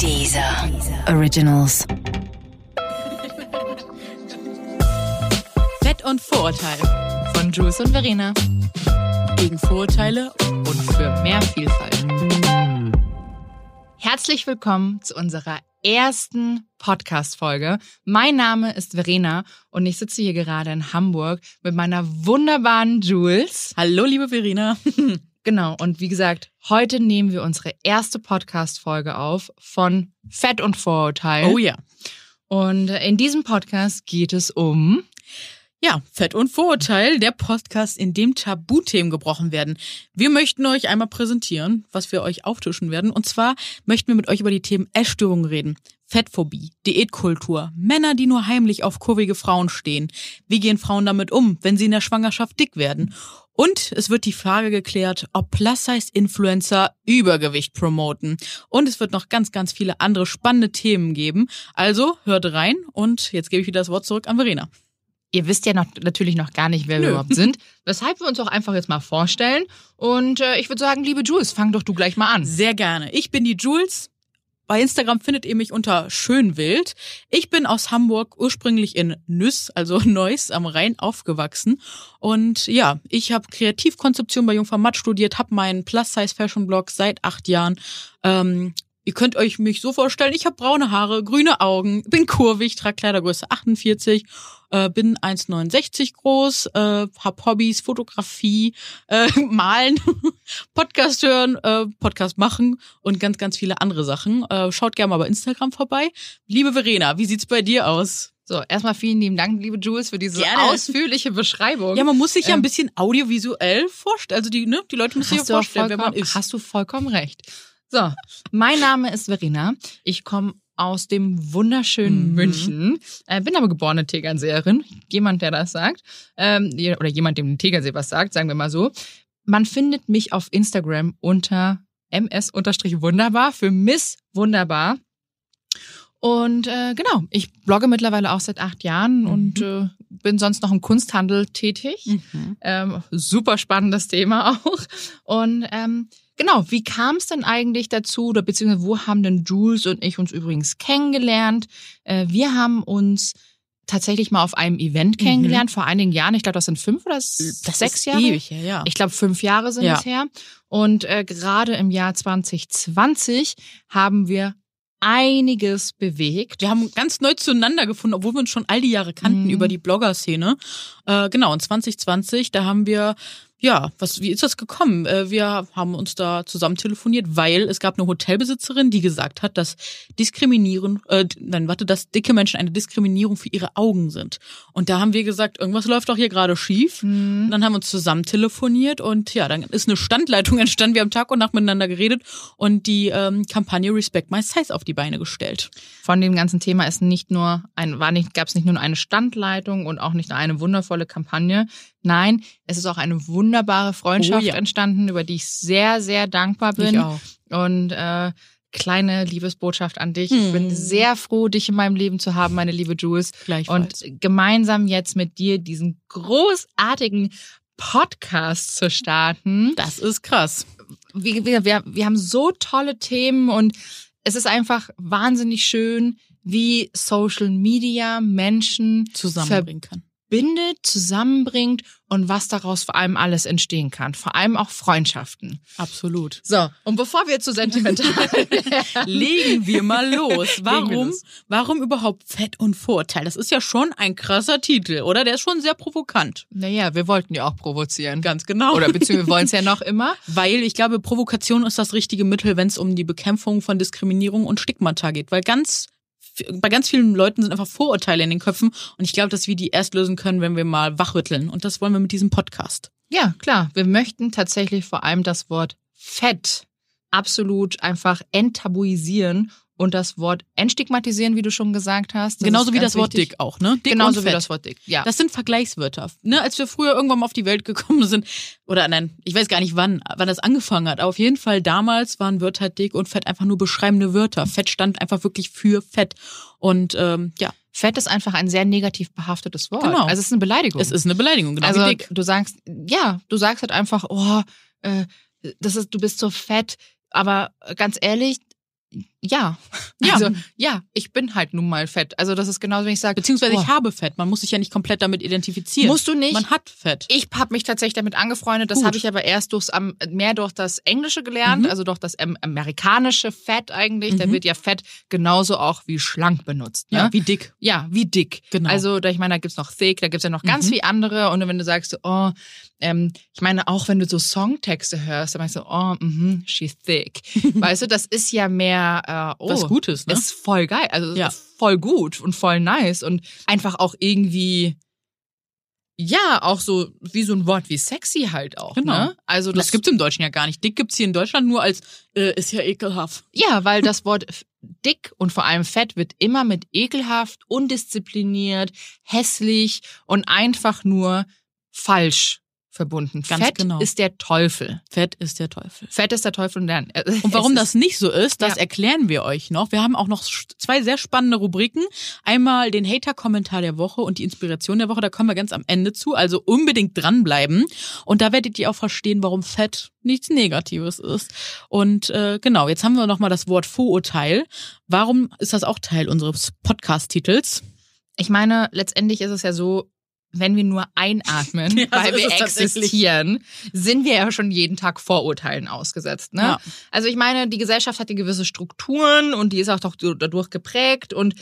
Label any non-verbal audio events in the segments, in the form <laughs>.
Dieser Originals. Fett und Vorurteil von Jules und Verena. Gegen Vorurteile und für mehr Vielfalt. Herzlich willkommen zu unserer ersten Podcast-Folge. Mein Name ist Verena und ich sitze hier gerade in Hamburg mit meiner wunderbaren Jules. Hallo, liebe Verena. <laughs> Genau, und wie gesagt, heute nehmen wir unsere erste Podcast-Folge auf von Fett und Vorurteil. Oh ja. Und in diesem Podcast geht es um Ja, Fett und Vorurteil, der Podcast, in dem Tabuthemen gebrochen werden. Wir möchten euch einmal präsentieren, was wir euch auftischen werden. Und zwar möchten wir mit euch über die Themen Essstörungen reden. Fettphobie, Diätkultur, Männer, die nur heimlich auf kurvige Frauen stehen. Wie gehen Frauen damit um, wenn sie in der Schwangerschaft dick werden? Und es wird die Frage geklärt, ob Plus-Size-Influencer Übergewicht promoten. Und es wird noch ganz, ganz viele andere spannende Themen geben. Also hört rein und jetzt gebe ich wieder das Wort zurück an Verena. Ihr wisst ja noch, natürlich noch gar nicht, wer wir Nö. überhaupt sind. Weshalb wir uns auch einfach jetzt mal vorstellen. Und äh, ich würde sagen, liebe Jules, fang doch du gleich mal an. Sehr gerne. Ich bin die Jules. Bei Instagram findet ihr mich unter Schönwild. Ich bin aus Hamburg, ursprünglich in Nüss, also <laughs> Neuss am Rhein, aufgewachsen. Und ja, ich habe Kreativkonzeption bei Jungformat studiert, habe meinen Plus-Size-Fashion-Blog seit acht Jahren. Ähm, ihr könnt euch mich so vorstellen, ich habe braune Haare, grüne Augen, bin kurvig, trage Kleidergröße 48, äh, bin 1,69 groß, äh, hab Hobbys, Fotografie, äh, <laughs> Malen, <laughs> Podcast hören, äh, Podcast machen und ganz, ganz viele andere Sachen. Äh, schaut gerne mal bei Instagram vorbei. Liebe Verena, wie sieht's bei dir aus? So, erstmal vielen lieben Dank, liebe Jules, für diese Gerne. ausführliche Beschreibung. Ja, man muss sich ja Ähm, ein bisschen audiovisuell vorstellen. Also die, ne, die Leute müssen sich ja vorstellen, wer man ist. hast du vollkommen recht. So, mein Name ist Verena. Ich komme aus dem wunderschönen Mhm. München, äh, bin aber geborene Tegernseerin. Jemand, der das sagt, ähm, oder jemand, dem Tegernsee was sagt, sagen wir mal so. Man findet mich auf Instagram unter ms-wunderbar für Miss Wunderbar. Und äh, genau, ich blogge mittlerweile auch seit acht Jahren Mhm. und äh, bin sonst noch im Kunsthandel tätig. Mhm. Ähm, super spannendes Thema <laughs> auch. Und ähm, genau, wie kam es denn eigentlich dazu, oder beziehungsweise wo haben denn Jules und ich uns übrigens kennengelernt? Äh, wir haben uns tatsächlich mal auf einem Event Mhm. kennengelernt, vor einigen Jahren. Ich glaube, das sind fünf oder s- Das sechs Jahre. ewig her, ja. Ich glaube, fünf Jahre sind Ja. es her. Und äh, gerade im Jahr 2020 haben wir einiges bewegt. Wir haben ganz neu zueinander gefunden, obwohl wir uns schon all die Jahre kannten Mhm. über die Blogger-Szene. Äh, genau, in 2020, da haben wir, ja, was, wie ist das gekommen? Äh, wir haben uns da zusammen telefoniert, weil es gab eine Hotelbesitzerin, die gesagt hat, dass Diskriminieren, äh, nein, warte, dass dicke Menschen eine Diskriminierung für ihre Augen sind. Und da haben wir gesagt, irgendwas läuft doch hier gerade schief. Und dann haben wir uns zusammen telefoniert und ja, dann ist eine Standleitung <laughs> entstanden. Wir haben Tag und Nacht miteinander geredet und die ähm, Kampagne Respect My Size auf die Beine gestellt. von dem ganzen Thema ist nicht nur ein, war nicht, gab es nicht nur eine Standleitung und auch nicht nur eine wundervolle Kampagne. Nein, es ist auch eine wunderbare Freundschaft Oh ja. entstanden, über die ich sehr, sehr dankbar bin. Ich auch. Und äh, kleine Liebesbotschaft an dich. Ich Hm. bin sehr froh, dich in meinem Leben zu haben, meine liebe Jules. Gleichfalls. Und gemeinsam jetzt mit dir diesen großartigen Podcast zu starten. Das ist krass. wir, wir, wir, wir haben so tolle Themen und es ist einfach wahnsinnig schön, wie Social Media Menschen Zusammenbringen kann. Verbindet, zusammenbringt und was daraus vor allem alles entstehen kann. Vor allem auch Freundschaften. Absolut. So, und bevor wir zu sentimental <laughs> Legen wir mal los. Warum? Warum überhaupt Fett und Vorteil? Das ist ja schon ein krasser Titel, oder? Der ist schon sehr provokant. Naja, wir wollten ja auch provozieren. Ganz genau. Oder beziehungsweise wir wollen es ja noch immer. <laughs> Weil ich glaube, Provokation ist das richtige Mittel, wenn es um die Bekämpfung von Diskriminierung und Stigmata geht. Weil ganz bei ganz vielen Leuten sind einfach Vorurteile in den Köpfen und ich glaube, dass wir die erst lösen können, wenn wir mal wachrütteln. Und das wollen wir mit diesem Podcast. Ja, klar. Wir möchten tatsächlich vor allem das Wort Fett absolut einfach enttabuisieren und das Wort entstigmatisieren, wie du schon gesagt hast. Das Genauso wie das Wort wichtig. dick auch, ne? Dick Genauso wie das Wort dick. Ja. Das sind Vergleichswörter. Ne, als wir früher irgendwann mal auf die Welt gekommen <laughs> sind, oder nein, ich weiß gar nicht wann, wann das angefangen hat. Aber auf jeden Fall damals waren Wörter dick und fett einfach nur beschreibende Wörter. Fett stand einfach wirklich für fett. Und ähm, ja, Fett ist einfach ein sehr negativ behaftetes Wort. Genau. Also es ist eine Beleidigung. es ist eine Beleidigung, genau also du sagst, ja, du sagst halt einfach, oh, äh, das ist, du bist so fett. Aber ganz ehrlich, ja. <laughs> Ja. Also, ja, ich bin halt nun mal fett. Also, das ist genauso, wenn ich sage, Beziehungsweise oh, ich habe Fett. Man muss sich ja nicht komplett damit identifizieren. Musst du nicht. Man hat Fett. Ich habe mich tatsächlich damit angefreundet. Das habe ich aber erst durchs, mehr durch das Englische gelernt, Mhm. also durch das amerikanische Fett eigentlich. Da Mhm. wird ja Fett genauso auch wie schlank benutzt. Ne? Ja, wie dick. Ja, wie dick. Genau. Also, da ich meine, da gibt's noch thick, da gibt's ja noch ganz Mhm. viel andere. Und wenn du sagst, oh, ähm, ich meine, auch wenn du so Songtexte hörst, dann meinst du, oh, mhm, she's thick. <laughs> weißt du, das ist ja mehr, äh, oh, Was Gutes, ne? ist voll geil. Also, Ja. voll gut und voll nice und einfach auch irgendwie, ja, auch so wie so ein Wort wie sexy halt auch. Genau. Ne? Also, das, gibt's im Deutschen ja gar nicht. Dick gibt's hier in Deutschland nur als, äh, ist ja ekelhaft. Ja, weil das Wort dick und vor allem fett wird immer mit ekelhaft, undiszipliniert, hässlich und einfach nur falsch verbunden. Ganz fett genau. ist der Teufel. Fett ist der Teufel. Fett ist der Teufel und dann. äh, Und warum das nicht so ist, das Ja. erklären wir euch noch. Wir haben auch noch zwei sehr spannende Rubriken. Einmal den Hater-Kommentar der Woche und die Inspiration der Woche. Da kommen wir ganz am Ende zu. Also unbedingt dranbleiben. Und da werdet ihr auch verstehen, warum Fett nichts Negatives ist. Und äh, genau, jetzt haben wir noch mal das Wort Vorurteil. Warum ist das auch Teil unseres Podcast-Titels? Ich meine, letztendlich ist es ja so, wenn wir nur einatmen, <laughs> Ja, so weil ist wir existieren, sind wir ja schon jeden Tag Vorurteilen ausgesetzt. Ne? Ja. Also ich meine, die Gesellschaft hat ja gewisse Strukturen und die ist auch doch dadurch geprägt und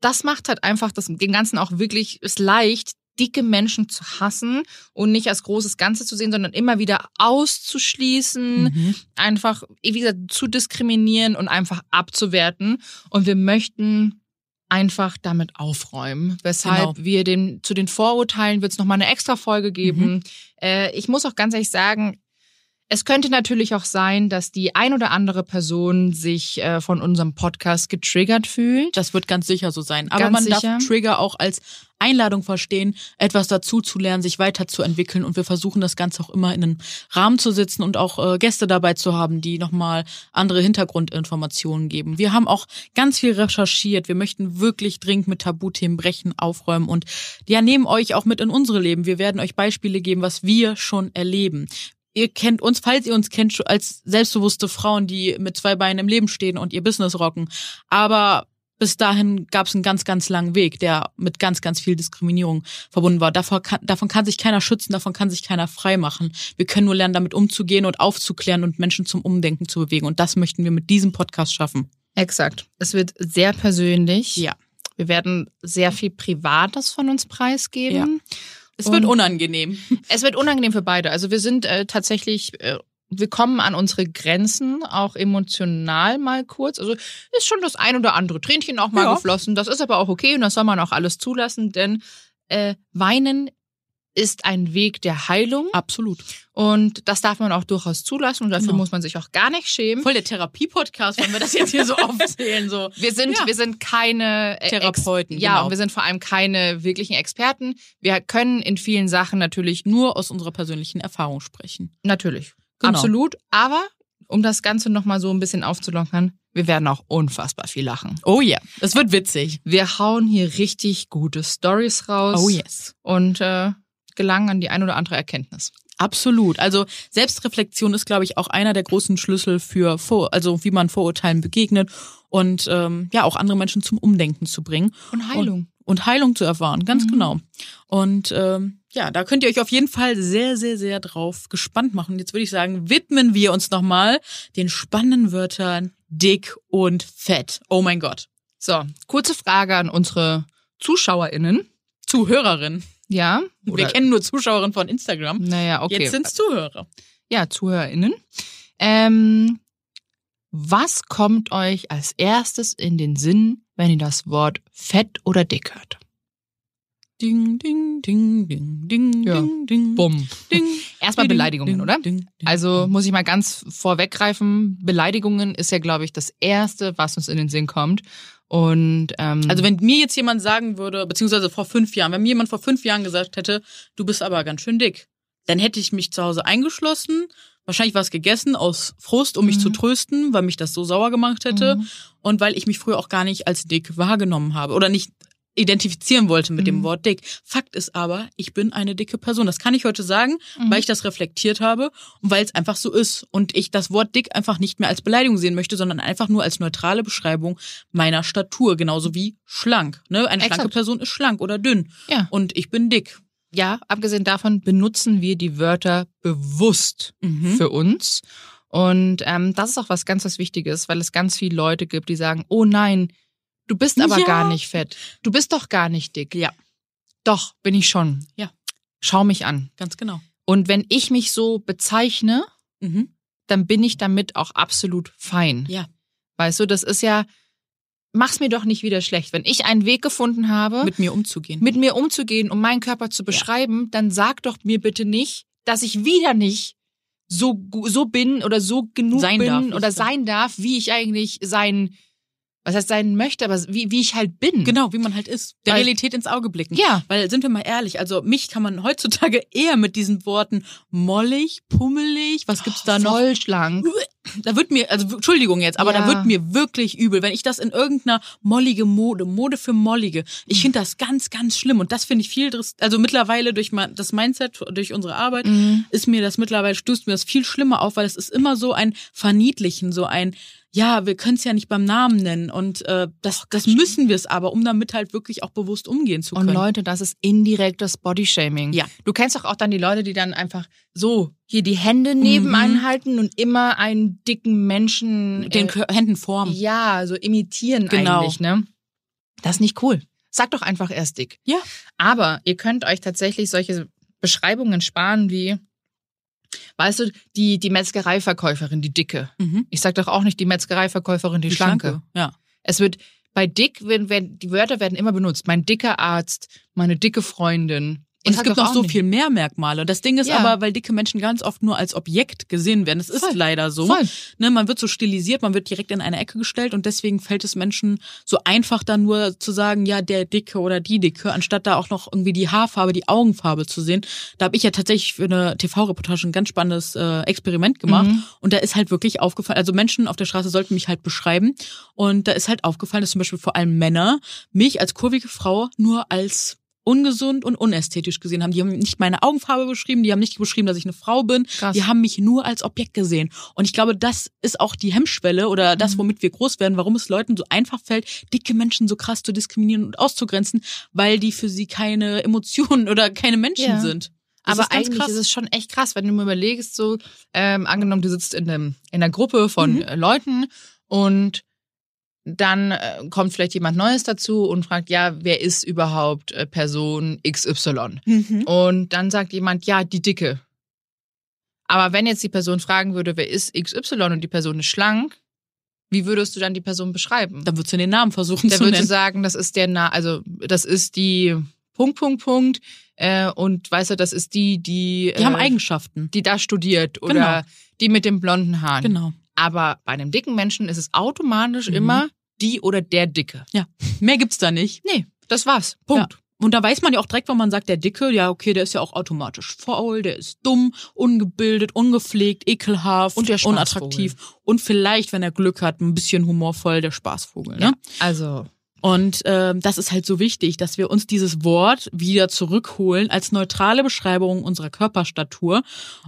das macht halt einfach das, den Ganzen auch wirklich es leicht, dicke Menschen zu hassen und nicht als großes Ganze zu sehen, sondern immer wieder auszuschließen, Mhm. einfach, wie gesagt, zu diskriminieren und einfach abzuwerten. Und wir möchten einfach damit aufräumen, weshalb Genau. wir den zu den Vorurteilen wird es nochmal eine extra Folge geben. Äh, ich muss auch ganz ehrlich sagen, es könnte natürlich auch sein, dass die ein oder andere Person sich äh, von unserem Podcast getriggert fühlt. Das wird ganz sicher so sein. Aber Ganz man sicher. darf Trigger auch als Einladung verstehen, etwas dazu zu lernen, sich weiterzuentwickeln. Und wir versuchen das Ganze auch immer in einen Rahmen zu sitzen und auch äh, Gäste dabei zu haben, die nochmal andere Hintergrundinformationen geben. Wir haben auch ganz viel recherchiert. Wir möchten wirklich dringend mit Tabuthemen brechen, aufräumen und ja, nehmen euch auch mit in unsere Leben. Wir werden euch Beispiele geben, was wir schon erleben. Ihr kennt uns, falls ihr uns kennt, als selbstbewusste Frauen, die mit zwei Beinen im Leben stehen und ihr Business rocken. Aber bis dahin gab es einen ganz, ganz langen Weg, der mit ganz, ganz viel Diskriminierung verbunden war. Davon kann, davon kann sich keiner schützen, davon kann sich keiner frei machen. Wir können nur lernen, damit umzugehen und aufzuklären und Menschen zum Umdenken zu bewegen. Und das möchten wir mit diesem Podcast schaffen. Exakt. Es wird sehr persönlich. Ja. Wir werden sehr viel Privates von uns preisgeben. Es wird unangenehm. <laughs> Es wird unangenehm für beide. Also wir sind äh, tatsächlich, äh, wir kommen an unsere Grenzen, auch emotional mal kurz. Also ist schon das ein oder andere Tränchen auch mal Ja. geflossen. Das ist aber auch okay und das soll man auch alles zulassen, denn äh, weinen ist ein Weg der Heilung Absolut. und das darf man auch durchaus zulassen und dafür Genau. muss man sich auch gar nicht schämen. Voll der Therapie-Podcast, wenn wir das jetzt hier so <laughs> aufzählen. So. Wir sind, Ja. wir sind keine äh, Therapeuten, Ex ja, genau. und wir sind vor allem keine wirklichen Experten. Wir können in vielen Sachen natürlich Nur aus unserer persönlichen Erfahrung sprechen. Natürlich. Genau. Absolut. Aber um das Ganze nochmal so ein bisschen aufzulockern, wir werden auch unfassbar viel lachen. Oh ja, es wird witzig. Wir hauen hier richtig gute Stories raus Oh yes. und äh, gelangen an die ein oder andere Erkenntnis. Absolut. Also Selbstreflexion ist, glaube ich, auch einer der großen Schlüssel für Vor also wie man Vorurteilen begegnet und ähm, ja auch andere Menschen zum Umdenken zu bringen Und Heilung. und Heilung zu erfahren. Ganz Mhm. genau. Und ähm, ja, da könnt ihr euch auf jeden Fall sehr, sehr, sehr drauf gespannt machen. Jetzt würde ich sagen, widmen wir uns nochmal den spannenden Wörtern dick und fett. Oh mein Gott. So, kurze Frage an unsere ZuschauerInnen. Zuhörerin. Ja. Wir Oder, kennen nur Zuschauerinnen von Instagram. naja, okay. Jetzt sind's Zuhörer. ja, ZuhörerInnen. Ähm, was kommt euch als erstes in den Sinn, wenn ihr das Wort fett oder dick hört? Ding, ding, ding, ding, ding, Ja. ding, ding. Bumm. Ding. Erstmal Ding, Beleidigungen, ding, oder? ding, Also muss ich mal ganz vorweggreifen. Beleidigungen ist ja, glaube ich, das Erste, was uns in den Sinn kommt. Und ähm, Also wenn mir jetzt jemand sagen würde, beziehungsweise vor fünf Jahren, wenn mir jemand vor fünf Jahren gesagt hätte, du bist aber ganz schön dick, dann hätte ich mich zu Hause eingeschlossen, wahrscheinlich was gegessen aus Frust, um mich Mhm. zu trösten, weil mich das so sauer gemacht hätte Mhm. und weil ich mich früher auch gar nicht als dick wahrgenommen habe oder nicht identifizieren wollte mit Mhm. dem Wort dick. Fakt ist aber, ich bin eine dicke Person. Das kann ich heute sagen, Mhm. weil ich das reflektiert habe und weil es einfach so ist und ich das Wort dick einfach nicht mehr als Beleidigung sehen möchte, sondern einfach nur als neutrale Beschreibung meiner Statur, genauso wie schlank. Ne? Eine Exakt. schlanke Person ist schlank oder dünn Ja. und ich bin dick. Ja, abgesehen davon benutzen wir die Wörter bewusst Mhm. für uns. Und ähm, das ist auch was ganz was Wichtiges, weil es ganz viele Leute gibt, die sagen, oh nein, du bist aber Ja. gar nicht fett. Du bist doch gar nicht dick. Ja. Doch, bin ich schon. Ja. Schau mich an. Ganz genau. Und wenn ich mich so bezeichne, Mhm. dann bin ich damit auch absolut fein. Ja. Weißt du, das ist ja, mach's mir doch nicht wieder schlecht. Wenn ich einen Weg gefunden habe, Mit mir umzugehen. mit mir umzugehen, um meinen Körper zu beschreiben, dann sag doch mir bitte nicht, dass ich wieder nicht so, so bin oder so genug Sein bin darf, oder sein darf, wie ich eigentlich sein, was heißt sein möchte, aber wie, wie ich halt bin. Genau, wie man halt ist. Der Weil- Realität ins Auge blicken. Ja. Weil, sind wir mal ehrlich, also mich kann man heutzutage <laughs> eher mit diesen Worten mollig, pummelig, was gibt's da noch? Voll schlank. <laughs> Da wird mir, also Entschuldigung jetzt, aber Ja. da wird mir wirklich übel, wenn ich das in irgendeiner mollige Mode, Mode für mollige, ich finde das ganz, ganz schlimm und das finde ich viel, also mittlerweile durch mein, das Mindset, durch unsere Arbeit, Mhm. ist mir das mittlerweile, stößt mir das viel schlimmer auf, weil es ist immer so ein Verniedlichen, so ein, ja, wir können es ja nicht beim Namen nennen und äh, das, das müssen wir es aber, um damit halt wirklich auch bewusst umgehen zu Und können. Leute, das ist indirektes Bodyshaming. Ja. Du kennst doch auch dann die Leute, die dann einfach so hier die Hände neben Mhm. halten und immer einen dicken Menschen mit den äh, Händen formen. Ja, so imitieren Genau. eigentlich, ne? Das ist nicht cool. Sag doch einfach erst dick. Ja. Aber ihr könnt euch tatsächlich solche Beschreibungen sparen wie, weißt du, die, die Metzgereiverkäuferin, die dicke. Mhm. Ich sag doch auch nicht die Metzgereiverkäuferin, die, schlanke. Ja. Es wird bei dick, werden, werden, die Wörter werden immer benutzt. Mein dicker Arzt, meine dicke Freundin. Und es gibt noch auch so nicht- viel mehr Merkmale. Das Ding ist Ja. aber, weil dicke Menschen ganz oft nur als Objekt gesehen werden. Es ist Voll. leider so. Voll. Ne, man wird so stilisiert, man wird direkt in eine Ecke gestellt und deswegen fällt es Menschen so einfach dann nur zu sagen, ja, der Dicke oder die Dicke, anstatt da auch noch irgendwie die Haarfarbe, die Augenfarbe zu sehen. Da habe ich ja tatsächlich für eine TV-Reportage ein ganz spannendes äh, Experiment gemacht Mhm. und da ist halt wirklich aufgefallen, also Menschen auf der Straße sollten mich halt beschreiben und da ist halt aufgefallen, dass zum Beispiel vor allem Männer mich als kurvige Frau nur als ungesund und unästhetisch gesehen haben. Die haben nicht meine Augenfarbe beschrieben, die haben nicht beschrieben, dass ich eine Frau bin. Krass. Die haben mich nur als Objekt gesehen. Und ich glaube, das ist auch die Hemmschwelle oder das, Mhm. womit wir groß werden, warum es Leuten so einfach fällt, dicke Menschen so krass zu diskriminieren und auszugrenzen, weil die für sie keine Emotionen oder keine Menschen Ja. sind. Das Aber ist eigentlich krass. ist es schon echt krass, wenn du mal überlegst, so, ähm, angenommen, du sitzt in, einem, in einer Gruppe von Mhm. Leuten und dann äh, kommt vielleicht jemand Neues dazu und fragt, ja, wer ist überhaupt äh, Person XY? Mhm. Und dann sagt jemand, ja, die Dicke. Aber wenn jetzt die Person fragen würde, wer ist XY und die Person ist schlank, wie würdest du dann die Person beschreiben? Dann würdest du den Namen versuchen Der zu nennen. sagen, das ist der, Na also das ist die Punkt, Punkt, Punkt. Äh, und weißt du, das ist die, die, Die haben äh, Eigenschaften. die da studiert oder Genau. die mit den blonden Haaren. Genau. Aber bei einem dicken Menschen ist es automatisch Mhm. immer die oder der Dicke. Mehr gibt's da nicht. Nee, das war's. Punkt. Und da weiß man ja auch direkt, wenn man sagt, der Dicke, ja, okay, der ist ja auch automatisch faul, der ist dumm, ungebildet, ungepflegt, ekelhaft, Und der unattraktiv. Und vielleicht, wenn er Glück hat, ein bisschen humorvoll, der Spaßvogel. Ne? Ja. Also, Und ähm, das ist halt so wichtig, dass wir uns dieses Wort wieder zurückholen als neutrale Beschreibung unserer Körperstatur.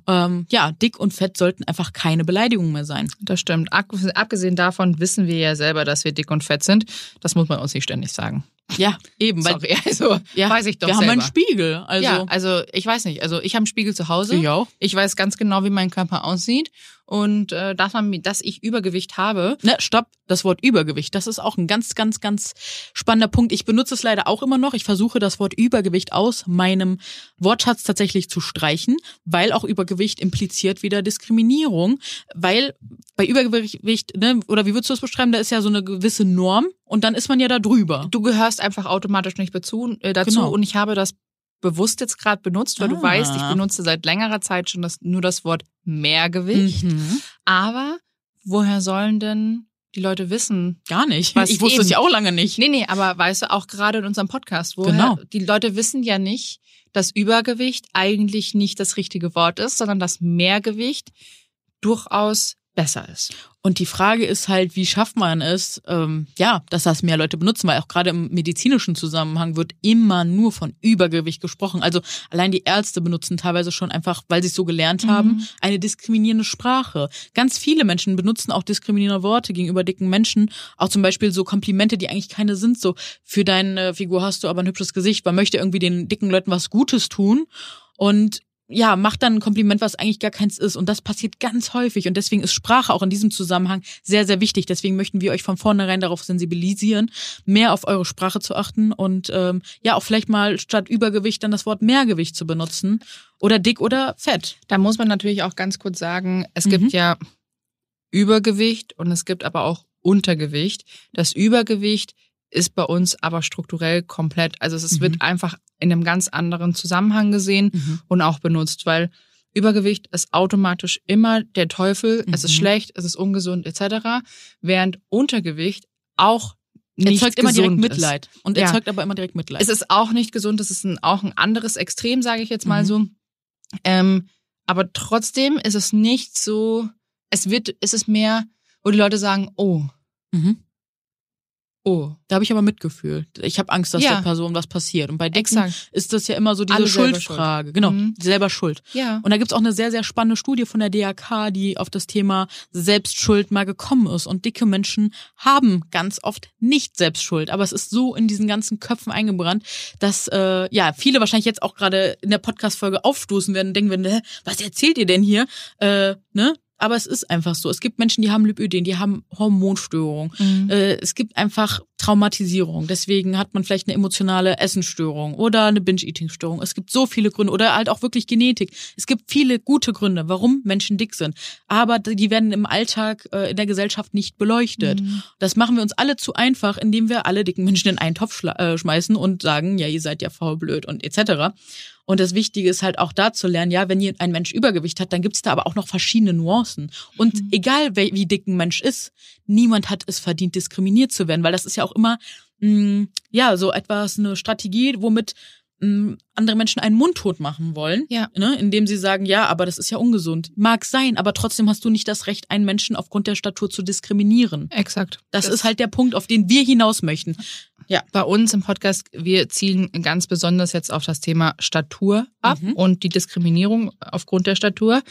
Ähm, ja, dick und fett sollten einfach keine Beleidigungen mehr sein. das stimmt. Ab- Abgesehen davon wissen wir ja selber, dass wir dick und fett sind. Das muss man uns nicht ständig sagen. Ja, eben. Weil, Sorry, also ja, weiß ich doch wir selber. haben einen Spiegel. Also, ja, also ich weiß nicht. Also ich habe einen Spiegel zu Hause. ich auch. Ich weiß ganz genau, wie mein Körper aussieht und äh, dass man, dass ich Übergewicht habe. Ne, stopp, das Wort Übergewicht, das ist auch ein ganz, ganz, ganz spannender Punkt. Ich benutze es leider auch immer noch. Ich versuche das Wort Übergewicht aus meinem Wortschatz tatsächlich zu streichen, weil auch Übergewicht impliziert wieder Diskriminierung. Weil bei Übergewicht, ne, oder wie würdest du das beschreiben, da ist ja so eine gewisse Norm und dann ist man ja da drüber. Du gehörst einfach automatisch nicht bezu, äh, dazu Genau. und ich habe das bewusst jetzt gerade benutzt, weil du Ah. weißt, ich benutze seit längerer Zeit schon das, nur das Wort Mehrgewicht. Mhm. Aber woher sollen denn die Leute wissen? Gar nicht. Ich wusste es ja auch lange nicht. Nee, nee, aber weißt du, auch gerade in unserem Podcast, woher, Genau. die Leute wissen ja nicht, dass Übergewicht eigentlich nicht das richtige Wort ist, sondern dass Mehrgewicht durchaus besser ist. Und die Frage ist halt, wie schafft man es, ähm, ja, dass das mehr Leute benutzen, weil auch gerade im medizinischen Zusammenhang wird immer nur von Übergewicht gesprochen. Also allein die Ärzte benutzen teilweise schon einfach, weil sie es so gelernt haben, Mhm. eine diskriminierende Sprache. Ganz viele Menschen benutzen auch diskriminierende Worte gegenüber dicken Menschen. Auch zum Beispiel so Komplimente, die eigentlich keine sind. So, für deine Figur hast du aber ein hübsches Gesicht. Man möchte irgendwie den dicken Leuten was Gutes tun. Und ja, macht dann ein Kompliment, was eigentlich gar keins ist. Und das passiert ganz häufig. Und deswegen ist Sprache auch in diesem Zusammenhang sehr, sehr wichtig. Deswegen möchten wir euch von vornherein darauf sensibilisieren, mehr auf eure Sprache zu achten und ähm, ja, auch vielleicht mal statt Übergewicht dann das Wort Mehrgewicht zu benutzen. Oder dick oder fett. Da muss man natürlich auch ganz kurz sagen, es Mhm. gibt ja Übergewicht und es gibt aber auch Untergewicht. Das Übergewicht ist bei uns aber strukturell komplett, also es Mhm. wird einfach in einem ganz anderen Zusammenhang gesehen und auch benutzt, weil Übergewicht ist automatisch immer der Teufel, es ist Mhm. schlecht, es ist ungesund etc., während Untergewicht auch nicht Erzeugt immer direkt Mitleid. Und Ja. erzeugt aber immer direkt Mitleid. Ist. Es ist auch nicht gesund, es ist ein, auch ein anderes Extrem, sage ich jetzt mal Mhm. so. Ähm, aber trotzdem ist es nicht so, es wird, es ist mehr, wo die Leute sagen, oh, mhm. Oh, Da habe ich aber Mitgefühl. Ich habe Angst, dass Ja. der Person was passiert. Und bei Dicken exakt. ist das ja immer so diese Alle Schuldfrage. Genau, Mhm. selber schuld. Ja. Und da gibt's auch eine sehr, sehr spannende Studie von der DAK, die auf das Thema Selbstschuld mal gekommen ist. Und dicke Menschen haben ganz oft nicht Selbstschuld. Aber es ist so in diesen ganzen Köpfen eingebrannt, dass äh, ja viele wahrscheinlich jetzt auch gerade in der Podcast-Folge aufstoßen werden und denken werden, was erzählt ihr denn hier? Äh, ne? Aber es ist einfach so. Es gibt Menschen, die haben Lipödem, die haben Hormonstörungen. Mhm. Äh, es gibt einfach Traumatisierung. Deswegen hat man vielleicht eine emotionale Essensstörung oder eine Binge-Eating-Störung. Es gibt so viele Gründe oder halt auch wirklich Genetik. Es gibt viele gute Gründe, warum Menschen dick sind. Aber die werden im Alltag äh, in der Gesellschaft nicht beleuchtet. Mhm. Das machen wir uns alle zu einfach, indem wir alle dicken Menschen in einen Topf äh, schmeißen und sagen, ja, ihr seid ja faul, blöd und etc. Und das Wichtige ist halt auch da zu lernen, ja, wenn ein Mensch Übergewicht hat, dann gibt's da aber auch noch verschiedene Nuancen. Und Mhm. egal wie, wie dick ein Mensch ist, niemand hat es verdient, diskriminiert zu werden, weil das ist ja auch immer, mh, ja, so etwas, eine Strategie, womit mh, andere Menschen einen mundtot machen wollen, Ja. ne, indem sie sagen, ja, aber das ist ja ungesund. Mag sein, aber trotzdem hast du nicht das Recht, einen Menschen aufgrund der Statur zu diskriminieren. Exakt. Das, ist halt der Punkt, auf den wir hinaus möchten. Bei uns im Podcast, wir zielen ganz besonders jetzt auf das Thema Statur ab Mhm. und die Diskriminierung aufgrund der Statur.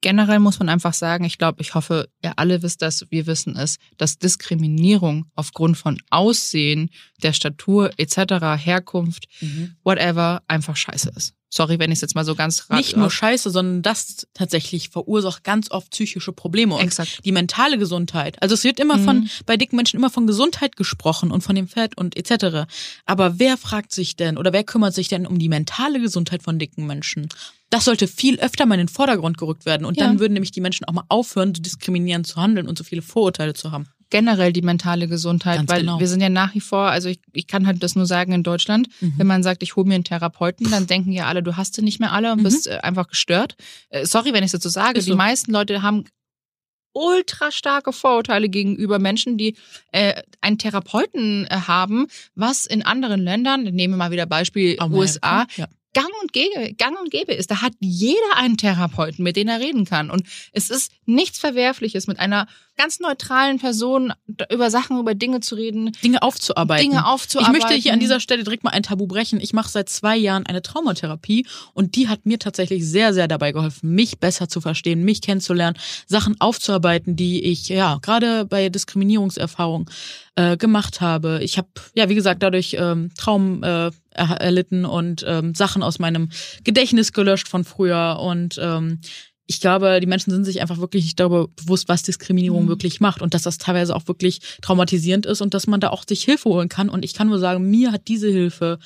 Generell muss man einfach sagen, ich glaube, ich hoffe, ihr alle wisst das, wir wissen es, dass Diskriminierung aufgrund von Aussehen, der Statur etc., Herkunft, whatever, einfach scheiße ist. Sorry, wenn ich es jetzt mal so ganz rat- Nicht nur Scheiße, sondern das tatsächlich verursacht ganz oft psychische Probleme. Und Exakt. die mentale Gesundheit. Also es wird immer von, Mhm. bei dicken Menschen immer von Gesundheit gesprochen und von dem Fett und etc. Aber wer fragt sich denn oder wer kümmert sich denn um die mentale Gesundheit von dicken Menschen? Das sollte viel öfter mal in den Vordergrund gerückt werden. Und Ja. dann würden nämlich die Menschen auch mal aufhören, so diskriminierend zu handeln und so viele Vorurteile zu haben. Generell die mentale Gesundheit, Ganz weil genau. wir sind ja nach wie vor, also ich, ich kann halt das nur sagen in Deutschland, Mhm. wenn man sagt, ich hole mir einen Therapeuten, dann denken ja alle, du hast sie nicht mehr alle und Mhm. bist äh, einfach gestört. Äh, sorry, wenn ich es dazu sage, Ist die so. meisten Leute haben ultra starke Vorurteile gegenüber Menschen, die äh, einen Therapeuten äh, haben, was in anderen Ländern, nehmen wir mal wieder Beispiel Amerika, USA, Ja. Gang und gäbe, gang und gäbe ist. Da hat jeder einen Therapeuten, mit dem er reden kann. Und es ist nichts Verwerfliches, mit einer ganz neutralen Person über Sachen, über Dinge zu reden, Dinge aufzuarbeiten. Dinge Ich aufzuarbeiten. möchte hier an dieser Stelle direkt mal ein Tabu brechen. Ich mache seit zwei Jahren eine Traumatherapie und die hat mir tatsächlich sehr, sehr dabei geholfen, mich besser zu verstehen, mich kennenzulernen, Sachen aufzuarbeiten, die ich ja gerade bei Diskriminierungserfahrung äh, gemacht habe. Ich habe ja wie gesagt dadurch ähm, Traum äh, erlitten und ähm, Sachen aus meinem Gedächtnis gelöscht von früher und ähm, ich glaube, die Menschen sind sich einfach wirklich nicht darüber bewusst, was Diskriminierung Mhm. wirklich macht und dass das teilweise auch wirklich traumatisierend ist und dass man da auch sich Hilfe holen kann. Und ich kann nur sagen, mir hat diese Hilfe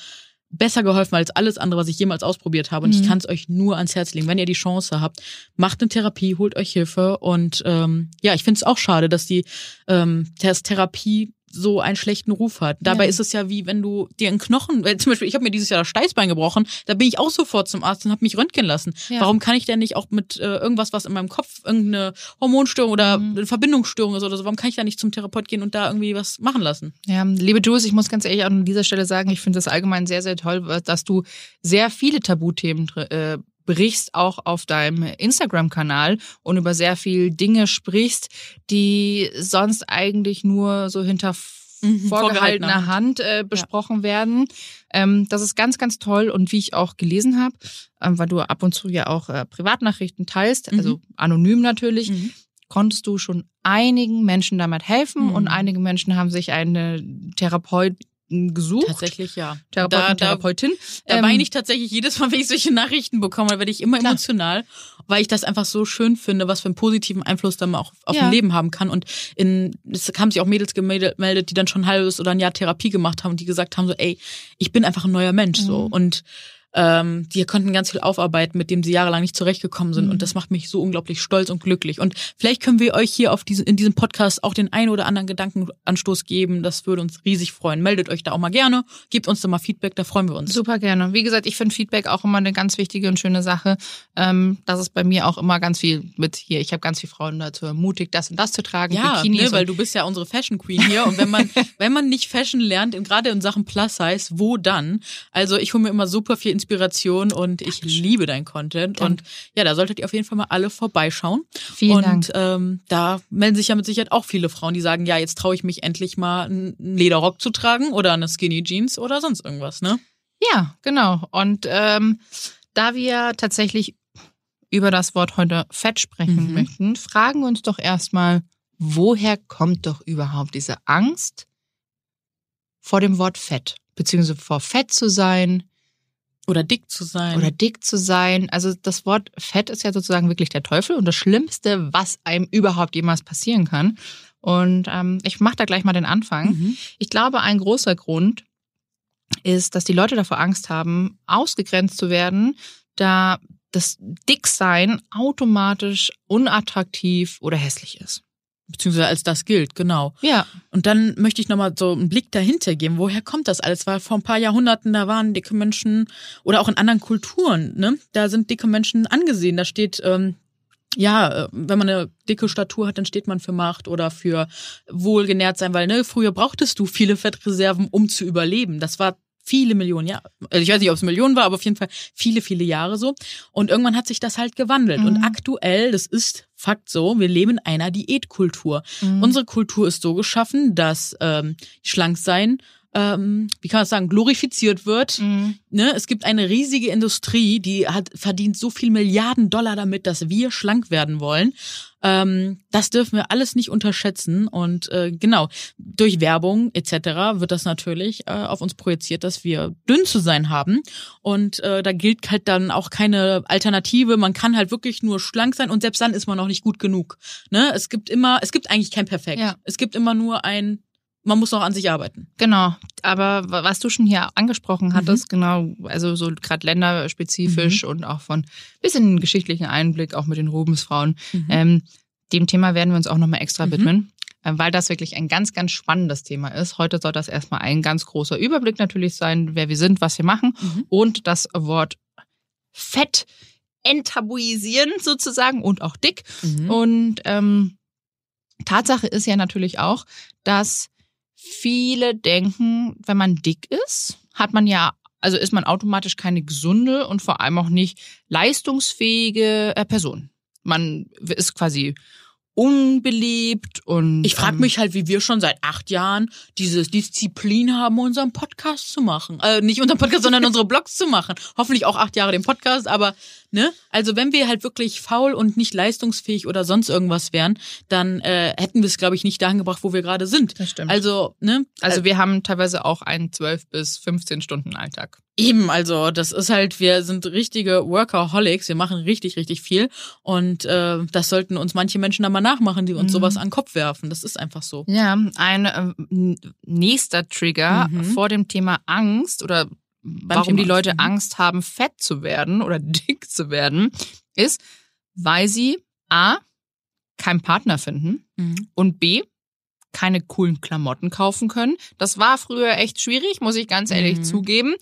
besser geholfen als alles andere, was ich jemals ausprobiert habe. Und Mhm. ich kann es euch nur ans Herz legen. Wenn ihr die Chance habt, macht eine Therapie, holt euch Hilfe. Und ähm, ja, ich finde es auch schade, dass die ähm, dass Therapie so einen schlechten Ruf hat. Dabei Ja. ist es ja wie wenn du dir einen Knochen, weil zum Beispiel ich habe mir dieses Jahr das Steißbein gebrochen, da bin ich auch sofort zum Arzt und habe mich röntgen lassen. Ja. Warum kann ich denn nicht auch mit äh, irgendwas, was in meinem Kopf irgendeine Hormonstörung oder Mhm. eine Verbindungsstörung ist oder so, warum kann ich da nicht zum Therapeut gehen und da irgendwie was machen lassen? Ja, liebe Jules, ich muss ganz ehrlich an dieser Stelle sagen, ich finde es allgemein sehr, sehr toll, dass du sehr viele Tabuthemen äh, berichtst auch auf deinem Instagram-Kanal und über sehr viel Dinge sprichst, die sonst eigentlich nur so hinter Mhm, vorgehaltener Hand äh, besprochen werden. Ähm, das ist ganz, ganz toll und wie ich auch gelesen habe, ähm, weil du ab und zu ja auch äh, Privatnachrichten teilst, Mhm. also anonym natürlich, Mhm. konntest du schon einigen Menschen damit helfen Mhm. und einige Menschen haben sich eine Therapeutin gesucht. Tatsächlich, ja. Therapeuten, da, da, Therapeutin. da Ähm, weine ich tatsächlich jedes Mal, <laughs> wenn ich solche Nachrichten bekomme, da werde ich immer Klar. emotional, weil ich das einfach so schön finde, was für einen positiven Einfluss dann auch auf Ja. ein Leben haben kann. Und in, es haben sich auch Mädels gemeldet, die dann schon ein halbes oder ein Jahr Therapie gemacht haben und die gesagt haben so, ey, ich bin einfach ein neuer Mensch, so. Mhm. Und ähm, die konnten ganz viel aufarbeiten, mit dem sie jahrelang nicht zurechtgekommen sind. Mhm. Und das macht mich so unglaublich stolz und glücklich. Und vielleicht können wir euch hier auf diese, in diesem Podcast auch den einen oder anderen Gedankenanstoß geben. Das würde uns riesig freuen. Meldet euch da auch mal gerne. Gebt uns da mal Feedback, da freuen wir uns. Super gerne. Wie gesagt, ich finde Feedback auch immer eine ganz wichtige und schöne Sache. Ähm, das ist bei mir auch immer ganz viel mit hier. Ich habe ganz viele Frauen dazu ermutigt, das und das zu tragen. Ja, ne, weil du bist ja unsere Fashion Queen hier und wenn man <laughs> wenn man nicht Fashion lernt, gerade in Sachen Plus Size, wo dann? Also ich hole mir immer super viel Inspiration und ich liebe dein Content Danke. und ja, da solltet ihr auf jeden Fall mal alle vorbeischauen. Vielen und Dank. ähm, da melden sich ja mit Sicherheit auch viele Frauen, die sagen, ja, jetzt traue ich mich endlich mal einen Lederrock zu tragen oder eine Skinny Jeans oder sonst irgendwas, ne? Ja, genau. Und ähm, da wir tatsächlich über das Wort heute Fett sprechen Mhm. möchten, fragen wir uns doch erstmal, woher kommt doch überhaupt diese Angst vor dem Wort Fett? Beziehungsweise vor Fett zu sein Oder dick zu sein. oder dick zu sein. Also das Wort Fett ist ja sozusagen wirklich der Teufel und das Schlimmste, was einem überhaupt jemals passieren kann. Und ähm, ich mache da gleich mal den Anfang. mhm. Ich glaube, ein großer Grund ist, dass die Leute davor Angst haben, ausgegrenzt zu werden, da das Dicksein automatisch unattraktiv oder hässlich ist. Beziehungsweise als das gilt, genau. Ja, Und dann möchte ich nochmal so einen Blick dahinter geben. Woher kommt das alles? Weil vor ein paar Jahrhunderten, da waren dicke Menschen oder auch in anderen Kulturen, ne? Da sind dicke Menschen angesehen. Da steht, ähm, ja, äh, wenn man eine dicke Statur hat, dann steht man für Macht oder für wohlgenährt sein, weil ne, früher brauchtest du viele Fettreserven, um zu überleben. Das war viele Millionen Jahre. Also ich weiß nicht, ob es Millionen war, aber auf jeden Fall viele, viele Jahre so. Und irgendwann hat sich das halt gewandelt. Und Mhm. aktuell, das ist Fakt so, wir leben in einer Diätkultur. Mhm. Unsere Kultur ist so geschaffen, dass ähm, Schlanksein, ähm, wie kann man das sagen, glorifiziert wird. Mhm. Ne? Es gibt eine riesige Industrie, die hat verdient so viel Milliarden Dollar damit, dass wir schlank werden wollen. Ähm, das dürfen wir alles nicht unterschätzen. Und äh, genau, durch Werbung etc. wird das natürlich äh, auf uns projiziert, dass wir dünn zu sein haben. Und äh, da gilt halt dann auch keine Alternative. Man kann halt wirklich nur schlank sein und selbst dann ist man noch nicht gut genug. Ne? Es gibt immer, es gibt eigentlich kein Perfekt. Ja. Es gibt immer nur ein, man muss noch an sich arbeiten. Genau, aber wa- was du schon hier angesprochen hattest, genau, also so gerade länderspezifisch und auch von bisschen geschichtlichen Einblick, auch mit den Rubensfrauen, ähm, dem Thema werden wir uns auch nochmal extra Mhm. widmen, äh, weil das wirklich ein ganz, ganz spannendes Thema ist. Heute soll das erstmal ein ganz großer Überblick natürlich sein, wer wir sind, was wir machen Mhm. und das Wort Fett enttabuisieren sozusagen und auch dick. Mhm. Und ähm, Tatsache ist ja natürlich auch, dass viele denken, wenn man dick ist, hat man ja, also ist man automatisch keine gesunde und vor allem auch nicht leistungsfähige äh, Person. Man ist quasi unbeliebt und Ich frage ähm, mich halt, wie wir schon seit acht Jahren diese Disziplin haben, unseren Podcast zu machen. Äh, nicht unseren Podcast, sondern unsere Blogs zu machen. Hoffentlich auch acht Jahre den Podcast, aber ne? Also wenn wir halt wirklich faul und nicht leistungsfähig oder sonst irgendwas wären, dann äh, hätten wir es, glaube ich, nicht dahin gebracht, wo wir gerade sind. Das stimmt. Also, ne? also wir haben teilweise auch einen 12 bis 15 Stunden Alltag. Eben, also das ist halt, wir sind richtige Workaholics, wir machen richtig, richtig viel und äh, das sollten uns manche Menschen dann mal nachmachen, die uns Mhm. sowas an den Kopf werfen. Das ist einfach so. Ja, ein ähm, nächster Trigger Mhm. vor dem Thema Angst oder warum Thema die Leute Angst, mhm. Angst haben, fett zu werden oder <laughs> dick zu werden, ist, weil sie A, keinen Partner finden Mhm. und B, keine coolen Klamotten kaufen können. Das war früher echt schwierig, muss ich ganz ehrlich Mhm. zugeben.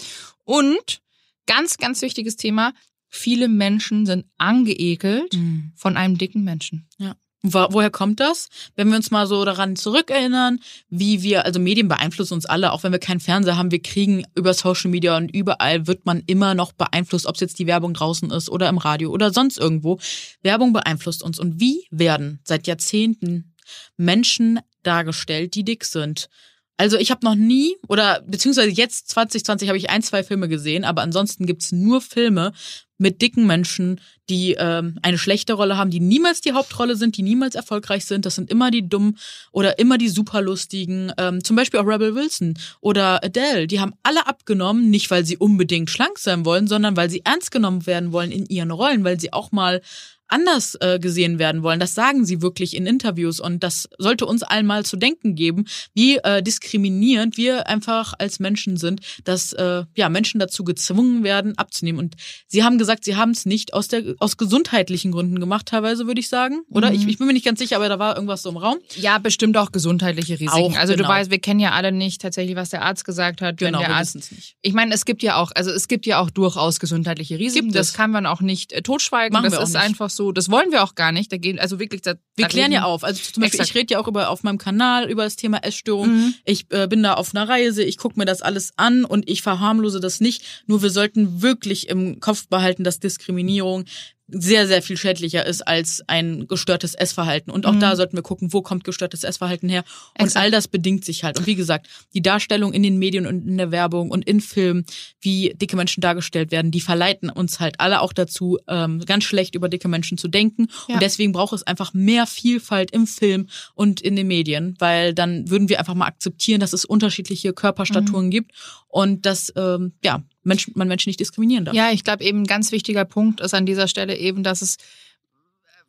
Und ganz, ganz wichtiges Thema, viele Menschen sind angeekelt Mhm. von einem dicken Menschen. Ja, Wo, woher kommt das? Wenn wir uns mal so daran zurückerinnern, wie wir, also Medien beeinflussen uns alle, auch wenn wir keinen Fernseher haben, wir kriegen über Social Media und überall wird man immer noch beeinflusst, ob es jetzt die Werbung draußen ist oder im Radio oder sonst irgendwo. Werbung beeinflusst uns. Und wie werden seit Jahrzehnten Menschen dargestellt, die dick sind? Also ich habe noch nie, oder beziehungsweise jetzt 2020 habe ich ein, zwei Filme gesehen, aber ansonsten gibt's nur Filme mit dicken Menschen, die ähm, eine schlechte Rolle haben, die niemals die Hauptrolle sind, die niemals erfolgreich sind. Das sind immer die dummen oder immer die superlustigen. Ähm, zum Beispiel auch Rebel Wilson oder Adele. Die haben alle abgenommen, nicht weil sie unbedingt schlank sein wollen, sondern weil sie ernst genommen werden wollen in ihren Rollen, weil sie auch mal anders äh, gesehen werden wollen. Das sagen sie wirklich in Interviews und das sollte uns allen mal zu denken geben, wie äh, diskriminierend wir einfach als Menschen sind, dass äh, ja Menschen dazu gezwungen werden abzunehmen. Und sie haben gesagt, sie haben es nicht aus der aus gesundheitlichen Gründen gemacht, teilweise würde ich sagen, oder? Mhm. Ich, ich bin mir nicht ganz sicher, aber da war irgendwas so im Raum. Ja, bestimmt auch gesundheitliche Risiken. Auch, also genau. du weißt, wir kennen ja alle nicht tatsächlich, was der Arzt gesagt hat. Genau, wenn der wir Arzt, nicht. ich meine, es gibt ja auch, also es gibt ja auch durchaus gesundheitliche Risiken. Gibt das es. kann man auch nicht äh, totschweigen. Machen das wir auch ist nicht. einfach so. Das wollen wir auch gar nicht. Da gehen, also wirklich, da, Wir da klären ja auf. Also zum Beispiel, Exakt. ich rede ja auch über auf meinem Kanal über das Thema Essstörung. Mhm. Ich äh, bin da auf einer Reise, ich gucke mir das alles an und ich verharmlose das nicht. Nur wir sollten wirklich im Kopf behalten, dass Diskriminierung sehr, sehr viel schädlicher ist als ein gestörtes Essverhalten. Und auch Mhm. da sollten wir gucken, wo kommt gestörtes Essverhalten her. Und Exakt. all das bedingt sich halt. Und wie gesagt, die Darstellung in den Medien und in der Werbung und in Filmen, wie dicke Menschen dargestellt werden, die verleiten uns halt alle auch dazu, ähm, ganz schlecht über dicke Menschen zu denken. Ja. Und deswegen braucht es einfach mehr Vielfalt im Film und in den Medien, weil dann würden wir einfach mal akzeptieren, dass es unterschiedliche Mhm. Körperstaturen gibt und dass ähm, ja, Menschen, man Menschen nicht diskriminieren darf. Ja, ich glaube eben ein ganz wichtiger Punkt ist an dieser Stelle eben, dass es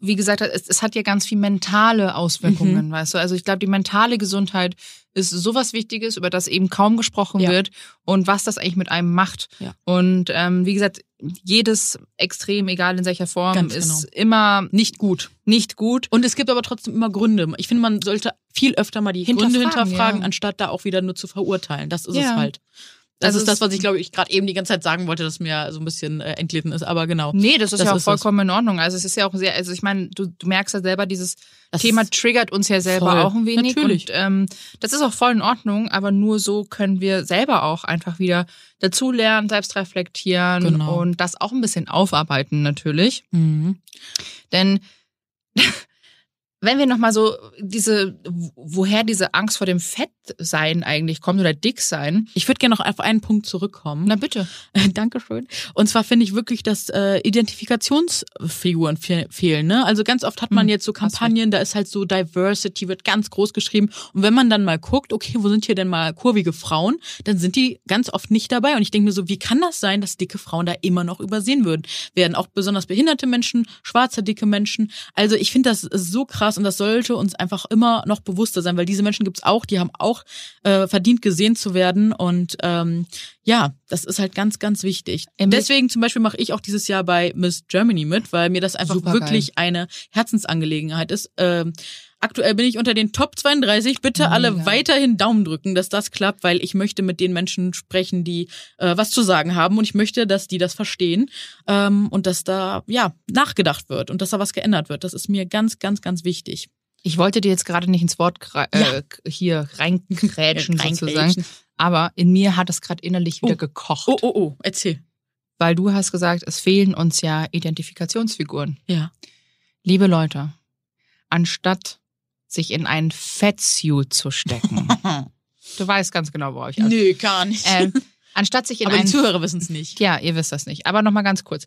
wie gesagt, es, es hat ja ganz viel mentale Mhm. Auswirkungen, weißt du. Also ich glaube, die mentale Gesundheit ist sowas Wichtiges, über das eben kaum gesprochen Ja. wird und was das eigentlich mit einem macht. Ja. Und ähm, wie gesagt, jedes Extrem, egal in welcher Form, Ganz ist immer Nicht gut. nicht gut. Und es gibt aber trotzdem immer Gründe. Ich finde, man sollte viel öfter mal die Hinterfragen, Gründe hinterfragen, ja. anstatt da auch wieder nur zu verurteilen. Das ist es halt. Das Also ist das, was ich glaube ich gerade eben die ganze Zeit sagen wollte, dass mir so ein bisschen äh, entglitten ist. Aber genau. Nee, das ist Das ja auch ist vollkommen in Ordnung. Also es ist ja auch sehr, also ich meine, du, du merkst ja selber, dieses Das Thema triggert uns ja selber Voll. auch ein wenig. Natürlich. Und ähm, das ist auch voll in Ordnung, aber nur so können wir selber auch einfach wieder dazulernen, selbst reflektieren Genau. und das auch ein bisschen aufarbeiten natürlich. Mhm. Denn wenn wir nochmal so diese, woher diese Angst vor dem Fettsein eigentlich kommt oder dick sein, Ich würde gerne noch auf einen Punkt zurückkommen. na bitte. <laughs> Dankeschön. Und zwar finde ich wirklich, dass äh, Identifikationsfiguren fe fehlen. Ne? Also ganz oft hat man Hm, jetzt so. Kampagnen, da ist halt so Diversity, wird ganz groß geschrieben. Und wenn man dann mal guckt, okay, wo sind hier denn mal kurvige Frauen, dann sind die ganz oft nicht dabei. Und ich denke mir so, wie kann das sein, dass dicke Frauen da immer noch übersehen würden? Werden auch besonders behinderte Menschen, schwarze, dicke Menschen. Also ich finde das so krass und das sollte uns einfach immer noch bewusster sein, weil diese Menschen gibt's auch, die haben auch äh, verdient gesehen zu werden. Und ähm, ja, das ist halt ganz, ganz wichtig. Deswegen zum Beispiel mache ich auch dieses Jahr bei Miss Germany mit, weil mir das einfach Supergeil. wirklich eine Herzensangelegenheit ist. Ähm, aktuell bin ich unter den Top 32. Bitte alle Mega. weiterhin Daumen drücken, dass das klappt, weil ich möchte mit den Menschen sprechen, die äh, was zu sagen haben und ich möchte, dass die das verstehen ähm, und dass da ja nachgedacht wird und dass da was geändert wird. Das ist mir ganz, ganz, ganz wichtig. Ich wollte dir jetzt gerade nicht ins Wort äh, Ja. hier reinkrätschen <laughs> Reingrätschen. sozusagen, aber in mir hat es gerade innerlich wieder Oh. gekocht. Oh, oh, oh, erzähl. Weil du hast gesagt, es fehlen uns ja Identifikationsfiguren. Ja. Liebe Leute, anstatt sich in einen Fettsuit zu stecken, <laughs> du weißt ganz genau, worauf ich Nö, gar nicht. äh, anstatt sich in Aber die einen Zuhörer wissen es nicht. Ja, ihr wisst das nicht. Aber nochmal ganz kurz.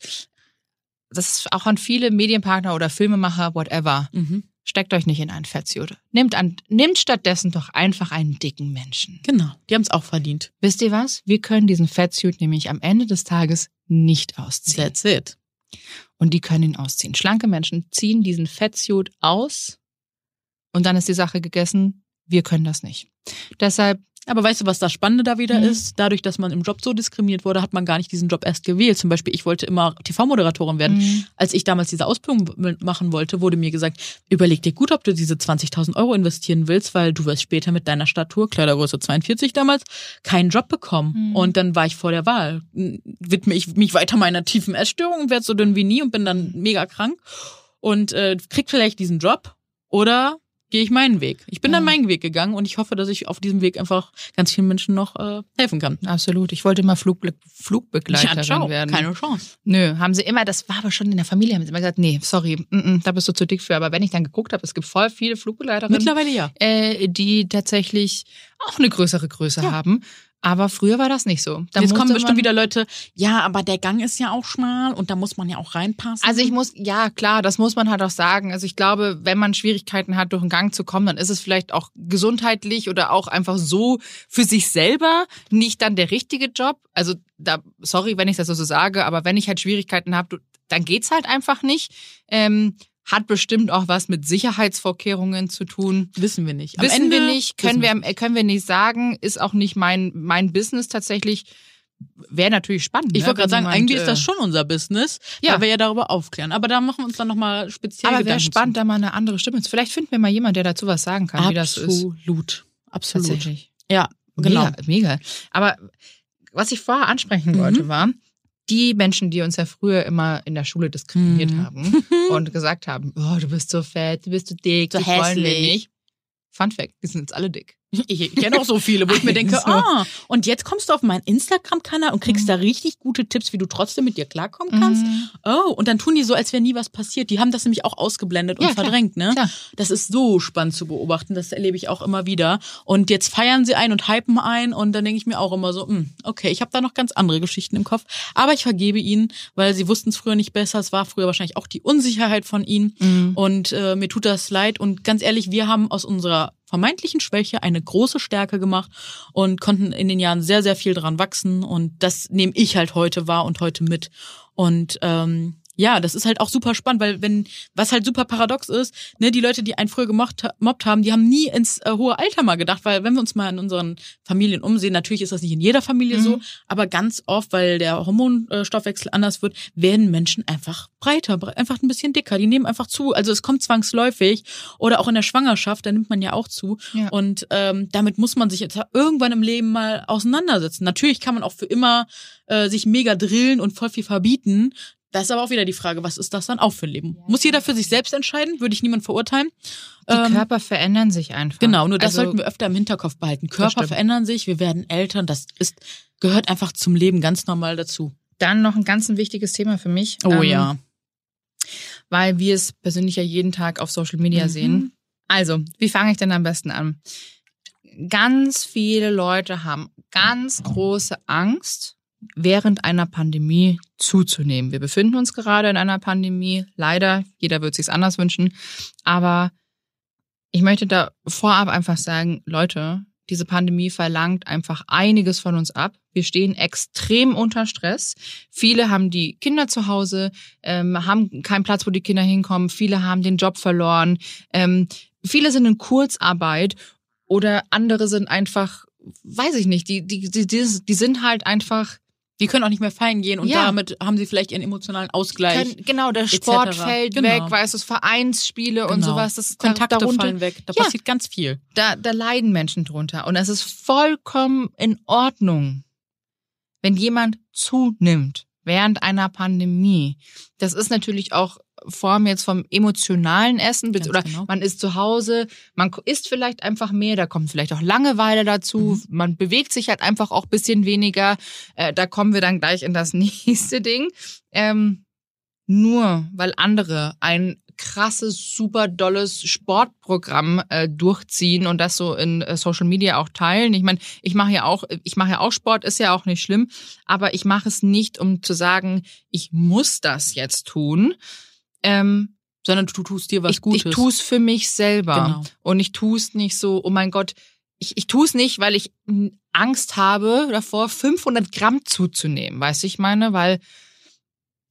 Das ist auch an viele Medienpartner oder Filmemacher, whatever. Mhm. Steckt euch nicht in einen Fettsuit. Nehmt, an, nehmt stattdessen doch einfach einen dicken Menschen. Genau, die haben es auch verdient. Wisst ihr was? Wir können diesen Fettsuit nämlich am Ende des Tages nicht ausziehen. That's it. Und die können ihn ausziehen. Schlanke Menschen ziehen diesen Fettsuit aus und dann ist die Sache gegessen. Wir können das nicht. Deshalb, Aber weißt du, was das Spannende da wieder Mhm. ist? Dadurch, dass man im Job so diskriminiert wurde, hat man gar nicht diesen Job erst gewählt. Zum Beispiel, ich wollte immer TV-Moderatorin werden. Mhm. Als ich damals diese Ausbildung machen wollte, wurde mir gesagt, überleg dir gut, ob du diese 20.000 Euro investieren willst, weil du wirst später mit deiner Statur, Kleidergröße 42 damals, keinen Job bekommen. Mhm. Und dann war ich vor der Wahl. Widme ich mich weiter meiner tiefen Essstörung und werde so dünn wie nie und bin dann mega krank und äh, krieg vielleicht diesen Job oder gehe ich meinen Weg. Ich bin Ja. dann meinen Weg gegangen und ich hoffe, dass ich auf diesem Weg einfach ganz vielen Menschen noch äh, helfen kann. Absolut. Ich wollte mal Flugbe Flugbegleiterin werden. keine Chance. Nö, haben sie immer, das war aber schon in der Familie, haben sie immer gesagt, nee, sorry, mm, mm, da bist du zu dick für. Aber wenn ich dann geguckt habe, es gibt voll viele Flugbegleiterinnen, Mittlerweile ja. äh, die tatsächlich auch eine größere Größe Ja. haben. Aber früher war das nicht so. Da Jetzt kommen bestimmt wieder Leute, ja, aber der Gang ist ja auch schmal und da muss man ja auch reinpassen. Also ich muss, ja klar, das muss man halt auch sagen. Also ich glaube, wenn man Schwierigkeiten hat, durch einen Gang zu kommen, dann ist es vielleicht auch gesundheitlich oder auch einfach so für sich selber nicht dann der richtige Job. Also da, sorry, wenn ich das so sage, aber wenn ich halt Schwierigkeiten habe, dann geht's halt einfach nicht. Ähm, hat bestimmt auch was mit Sicherheitsvorkehrungen zu tun. wissen wir nicht. Am Wissen Ende wir nicht, können wissen wir, können wir nicht sagen, ist auch nicht mein, mein Business tatsächlich. Wäre natürlich spannend. Ich ne, wollte gerade sagen, eigentlich ist äh, das schon unser Business, Ja. weil wir ja darüber aufklären. Aber da machen wir uns dann nochmal speziell Aber wäre spannend, da mal eine andere Stimme zu. Vielleicht finden wir mal jemanden, der dazu was sagen kann, wie das ist. Absolut. Absolut. Ja, genau. Mega, mega. Aber was ich vorher ansprechen Mhm. wollte, war, die Menschen, die uns ja früher immer in der Schule diskriminiert Mhm. haben <laughs> und gesagt haben, oh, du bist so fett, du bist so dick, So hässlich. nicht. Fun Fact, die sind jetzt alle dick. Ich kenne auch so viele, wo ich mir denke, ah, und jetzt kommst du auf meinen Instagram-Kanal und kriegst Mhm. da richtig gute Tipps, wie du trotzdem mit dir klarkommen kannst. Oh, und dann tun die so, als wäre nie was passiert. Die haben das nämlich auch ausgeblendet und Ja, klar, verdrängt, ne? klar. Das ist so spannend zu beobachten. Das erlebe ich auch immer wieder. Und jetzt feiern sie ein und hypen ein und dann denke ich mir auch immer so, hm, okay, ich habe da noch ganz andere Geschichten im Kopf. Aber ich vergebe ihnen, weil sie wussten es früher nicht besser. Es war früher wahrscheinlich auch die Unsicherheit von ihnen. Mhm. Und äh, mir tut das leid. Und ganz ehrlich, wir haben aus unserer vermeintlichen Schwäche eine große Stärke gemacht und konnten in den Jahren sehr, sehr viel dran wachsen. Und das nehme ich halt heute wahr und heute mit. Und ähm, ja, das ist halt auch super spannend, weil wenn, was halt super paradox ist, ne, die Leute, die einen früher gemobbt haben, die haben nie ins äh, hohe Alter mal gedacht, weil wenn wir uns mal in unseren Familien umsehen, natürlich ist das nicht in jeder Familie so, Mhm. aber ganz oft, weil der Hormonstoffwechsel anders wird, werden Menschen einfach breiter, bre- einfach ein bisschen dicker. Die nehmen einfach zu. Also es kommt zwangsläufig oder auch in der Schwangerschaft, da nimmt man ja auch zu. Ja. Und ähm, damit muss man sich jetzt irgendwann im Leben mal auseinandersetzen. Natürlich kann man auch für immer äh, sich mega drillen und voll viel verbieten. Das ist aber auch wieder die Frage, was ist das dann auch für ein Leben? Muss jeder für sich selbst entscheiden, würde ich niemand verurteilen. Die Ähm, Körper verändern sich einfach. Genau, nur das Also, sollten wir öfter im Hinterkopf behalten. Körper verändern sich, wir werden älter, das ist gehört einfach zum Leben ganz normal dazu. Dann noch ein ganz ein wichtiges Thema für mich. Oh ähm, ja. Weil wir es persönlich ja jeden Tag auf Social Media Mhm. sehen. Also, wie fange ich denn am besten an? Ganz viele Leute haben ganz große Angst, während einer Pandemie zuzunehmen. Wir befinden uns gerade in einer Pandemie. Leider, jeder wird sich's anders wünschen. Aber ich möchte da vorab einfach sagen, Leute, diese Pandemie verlangt einfach einiges von uns ab. Wir stehen extrem unter Stress. Viele haben die Kinder zu Hause, ähm, haben keinen Platz, wo die Kinder hinkommen. Viele haben den Job verloren. Ähm, viele sind in Kurzarbeit oder andere sind einfach, weiß ich nicht, die, die, die, die, die sind halt einfach Die können auch nicht mehr feiern gehen und Ja. damit haben sie vielleicht ihren emotionalen Ausgleich. können, genau, der etc. Sport fällt Genau. weg, weißt du, Vereinsspiele und Genau. sowas. Das ist Kontakte da, darunter, fallen weg. Da Ja. passiert ganz viel. da, da leiden Menschen drunter. Und es ist vollkommen in Ordnung, wenn jemand zunimmt während einer Pandemie. Das ist natürlich auch Form jetzt vom emotionalen Essen, Ganz oder genau. man ist zu Hause, man isst vielleicht einfach mehr, da kommt vielleicht auch Langeweile dazu, Mhm. man bewegt sich halt einfach auch bisschen weniger. Äh, da kommen wir dann gleich in das <laughs> nächste Ding. Ähm, nur weil andere ein krasses, super dolles Sportprogramm äh, durchziehen und das so in äh, Social Media auch teilen. Ich meine, ich mache ja auch, ich mache ja auch Sport, ist ja auch nicht schlimm, aber ich mache es nicht, um zu sagen, ich muss das jetzt tun. Ähm, Sondern du tust dir was ich, Gutes. ich tue es für mich selber. Genau. Und ich tue es nicht so, oh mein Gott, ich, ich tue es nicht, weil ich Angst habe davor, 500 Gramm zuzunehmen. Weißt du, ich meine, weil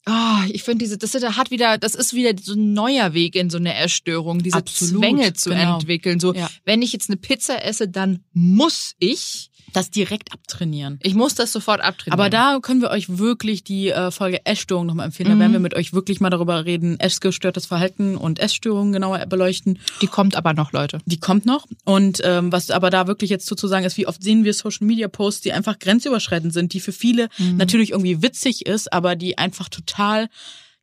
ah, ich finde diese, das ist- hat wieder, das ist wieder so ein neuer Weg in so eine Erstörung, diese Absolut, Zwänge zu genau. entwickeln. So, Ja. wenn ich jetzt eine Pizza esse, dann muss ich, das direkt abtrainieren. ich muss das sofort abtrainieren. Aber da können wir euch wirklich die äh, Folge Essstörung nochmal empfehlen. Da Mhm. werden wir mit euch wirklich mal darüber reden, essgestörtes Verhalten und Essstörungen genauer beleuchten. die kommt aber noch, Leute. Die kommt noch. Und ähm, was aber da wirklich jetzt zu sagen ist, wie oft sehen wir Social Media Posts, die einfach grenzüberschreitend sind, die für viele Mhm. natürlich irgendwie witzig ist, aber die einfach total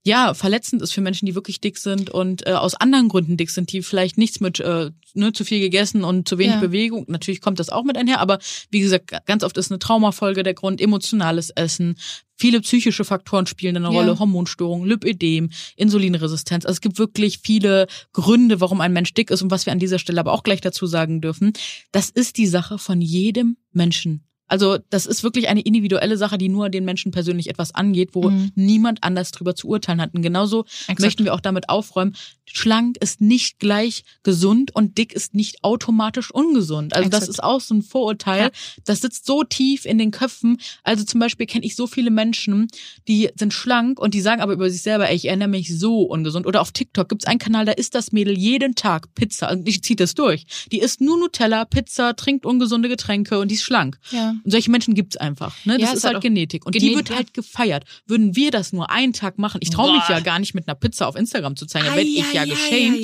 ja verletzend ist für Menschen, die wirklich dick sind und äh, aus anderen Gründen dick sind, die vielleicht nichts mit äh, ne, zu viel gegessen und zu wenig Ja. Bewegung. Natürlich kommt das auch mit einher, aber wie gesagt, ganz oft ist eine Traumafolge der Grund, emotionales Essen. Viele psychische Faktoren spielen eine Ja. Rolle, Hormonstörungen, Lipödem, Insulinresistenz. Also es gibt wirklich viele Gründe, warum ein Mensch dick ist und was wir an dieser Stelle aber auch gleich dazu sagen dürfen. Das ist die Sache von jedem Menschen. Also das ist wirklich eine individuelle Sache, die nur den Menschen persönlich etwas angeht, wo Mhm. niemand anders drüber zu urteilen hat. Und genauso Exakt. möchten wir auch damit aufräumen, schlank ist nicht gleich gesund und dick ist nicht automatisch ungesund. Also das Exakt. ist auch so ein Vorurteil. Ja. Das sitzt so tief in den Köpfen. Also zum Beispiel kenne ich so viele Menschen, die sind schlank und die sagen aber über sich selber, ey, ich ernähre mich so ungesund. Oder auf TikTok gibt's einen Kanal, da isst das Mädel jeden Tag Pizza. Und ich ziehe das durch. Die isst nur Nutella, Pizza, trinkt ungesunde Getränke und die ist schlank. Ja. Und solche Menschen gibt's einfach. Ne? Das Ja, ist halt Genetik. Und die Genetik, wird ja. halt gefeiert. Würden wir das nur einen Tag machen, ich traue mich ja gar nicht mit einer Pizza auf Instagram zu zeigen, dann werde ich ja geschämt.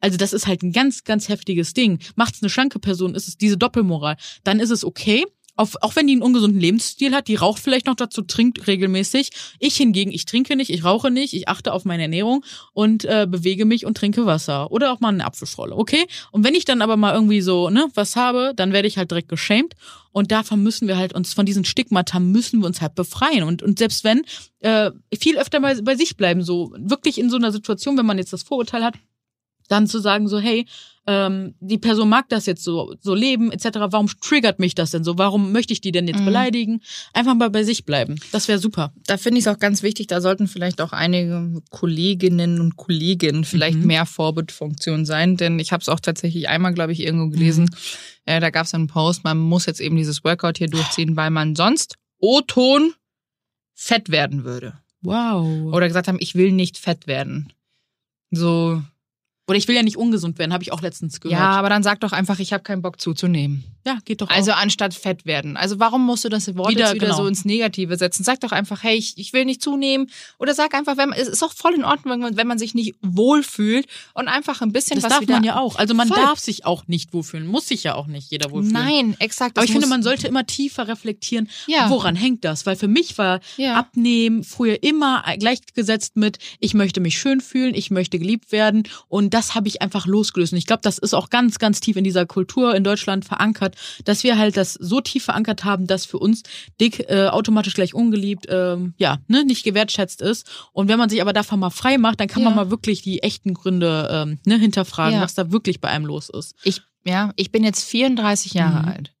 Also das ist halt ein ganz, ganz heftiges Ding. Macht's eine schlanke Person, ist es diese Doppelmoral. Dann ist es okay. Auf, auch wenn die einen ungesunden Lebensstil hat, die raucht vielleicht noch dazu, trinkt regelmäßig. Ich hingegen, ich trinke nicht, ich rauche nicht, ich achte auf meine Ernährung und äh, bewege mich und trinke Wasser. Oder auch mal eine Apfelschorle, okay? Und wenn ich dann aber mal irgendwie so, ne, was habe, dann werde ich halt direkt geschämt. Und davon müssen wir halt uns, von diesen Stigmata müssen wir uns halt befreien. Und, und selbst wenn, äh, viel öfter bei, bei sich bleiben, so wirklich in so einer Situation, wenn man jetzt das Vorurteil hat, dann zu sagen so, hey, ähm, die Person mag das jetzt so, so leben, etc. Warum triggert mich das denn so? Warum möchte ich die denn jetzt Mhm. beleidigen? Einfach mal bei sich bleiben. Das wäre super. Da finde ich es auch ganz wichtig, da sollten vielleicht auch einige Kolleginnen und Kollegen vielleicht Mhm. mehr Vorbildfunktion sein, denn ich habe es auch tatsächlich einmal, glaube ich, irgendwo gelesen. Äh, da gab es einen Post, man muss jetzt eben dieses Workout hier durchziehen, weil man sonst O-Ton fett werden würde. Wow. Oder gesagt haben, ich will nicht fett werden. So, Oder ich will ja nicht ungesund werden, habe ich auch letztens gehört. ja, aber dann sag doch einfach, ich habe keinen Bock zuzunehmen. Ja geht doch auch. Also anstatt fett werden. Also warum musst du das Wort Wieder, jetzt wieder genau. so ins Negative setzen? Sag doch einfach, hey, ich, ich will nicht zunehmen. Oder sag einfach, wenn man, es ist auch voll in Ordnung, wenn man, wenn man sich nicht wohlfühlt und einfach ein bisschen das was darf wieder. man ja auch. Also man Voll. darf sich auch nicht wohlfühlen. Muss sich ja auch nicht jeder wohlfühlen. Nein, exakt. Aber das ich finde, man sollte immer tiefer reflektieren, Ja. woran hängt das? Weil für mich war Ja. Abnehmen früher immer gleichgesetzt mit, ich möchte mich schön fühlen, ich möchte geliebt werden. Und das habe ich einfach losgelöst. Und ich glaube, das ist auch ganz, ganz tief in dieser Kultur in Deutschland verankert, dass wir halt das so tief verankert haben, dass für uns dick äh, automatisch gleich ungeliebt, ähm, ja, ne, nicht gewertschätzt ist. Und wenn man sich aber davon mal frei macht, dann kann man Ja. mal wirklich die echten Gründe ähm, ne, hinterfragen, Ja. was da wirklich bei einem los ist. ich, ja, ich bin jetzt 34 Jahre Mhm. alt.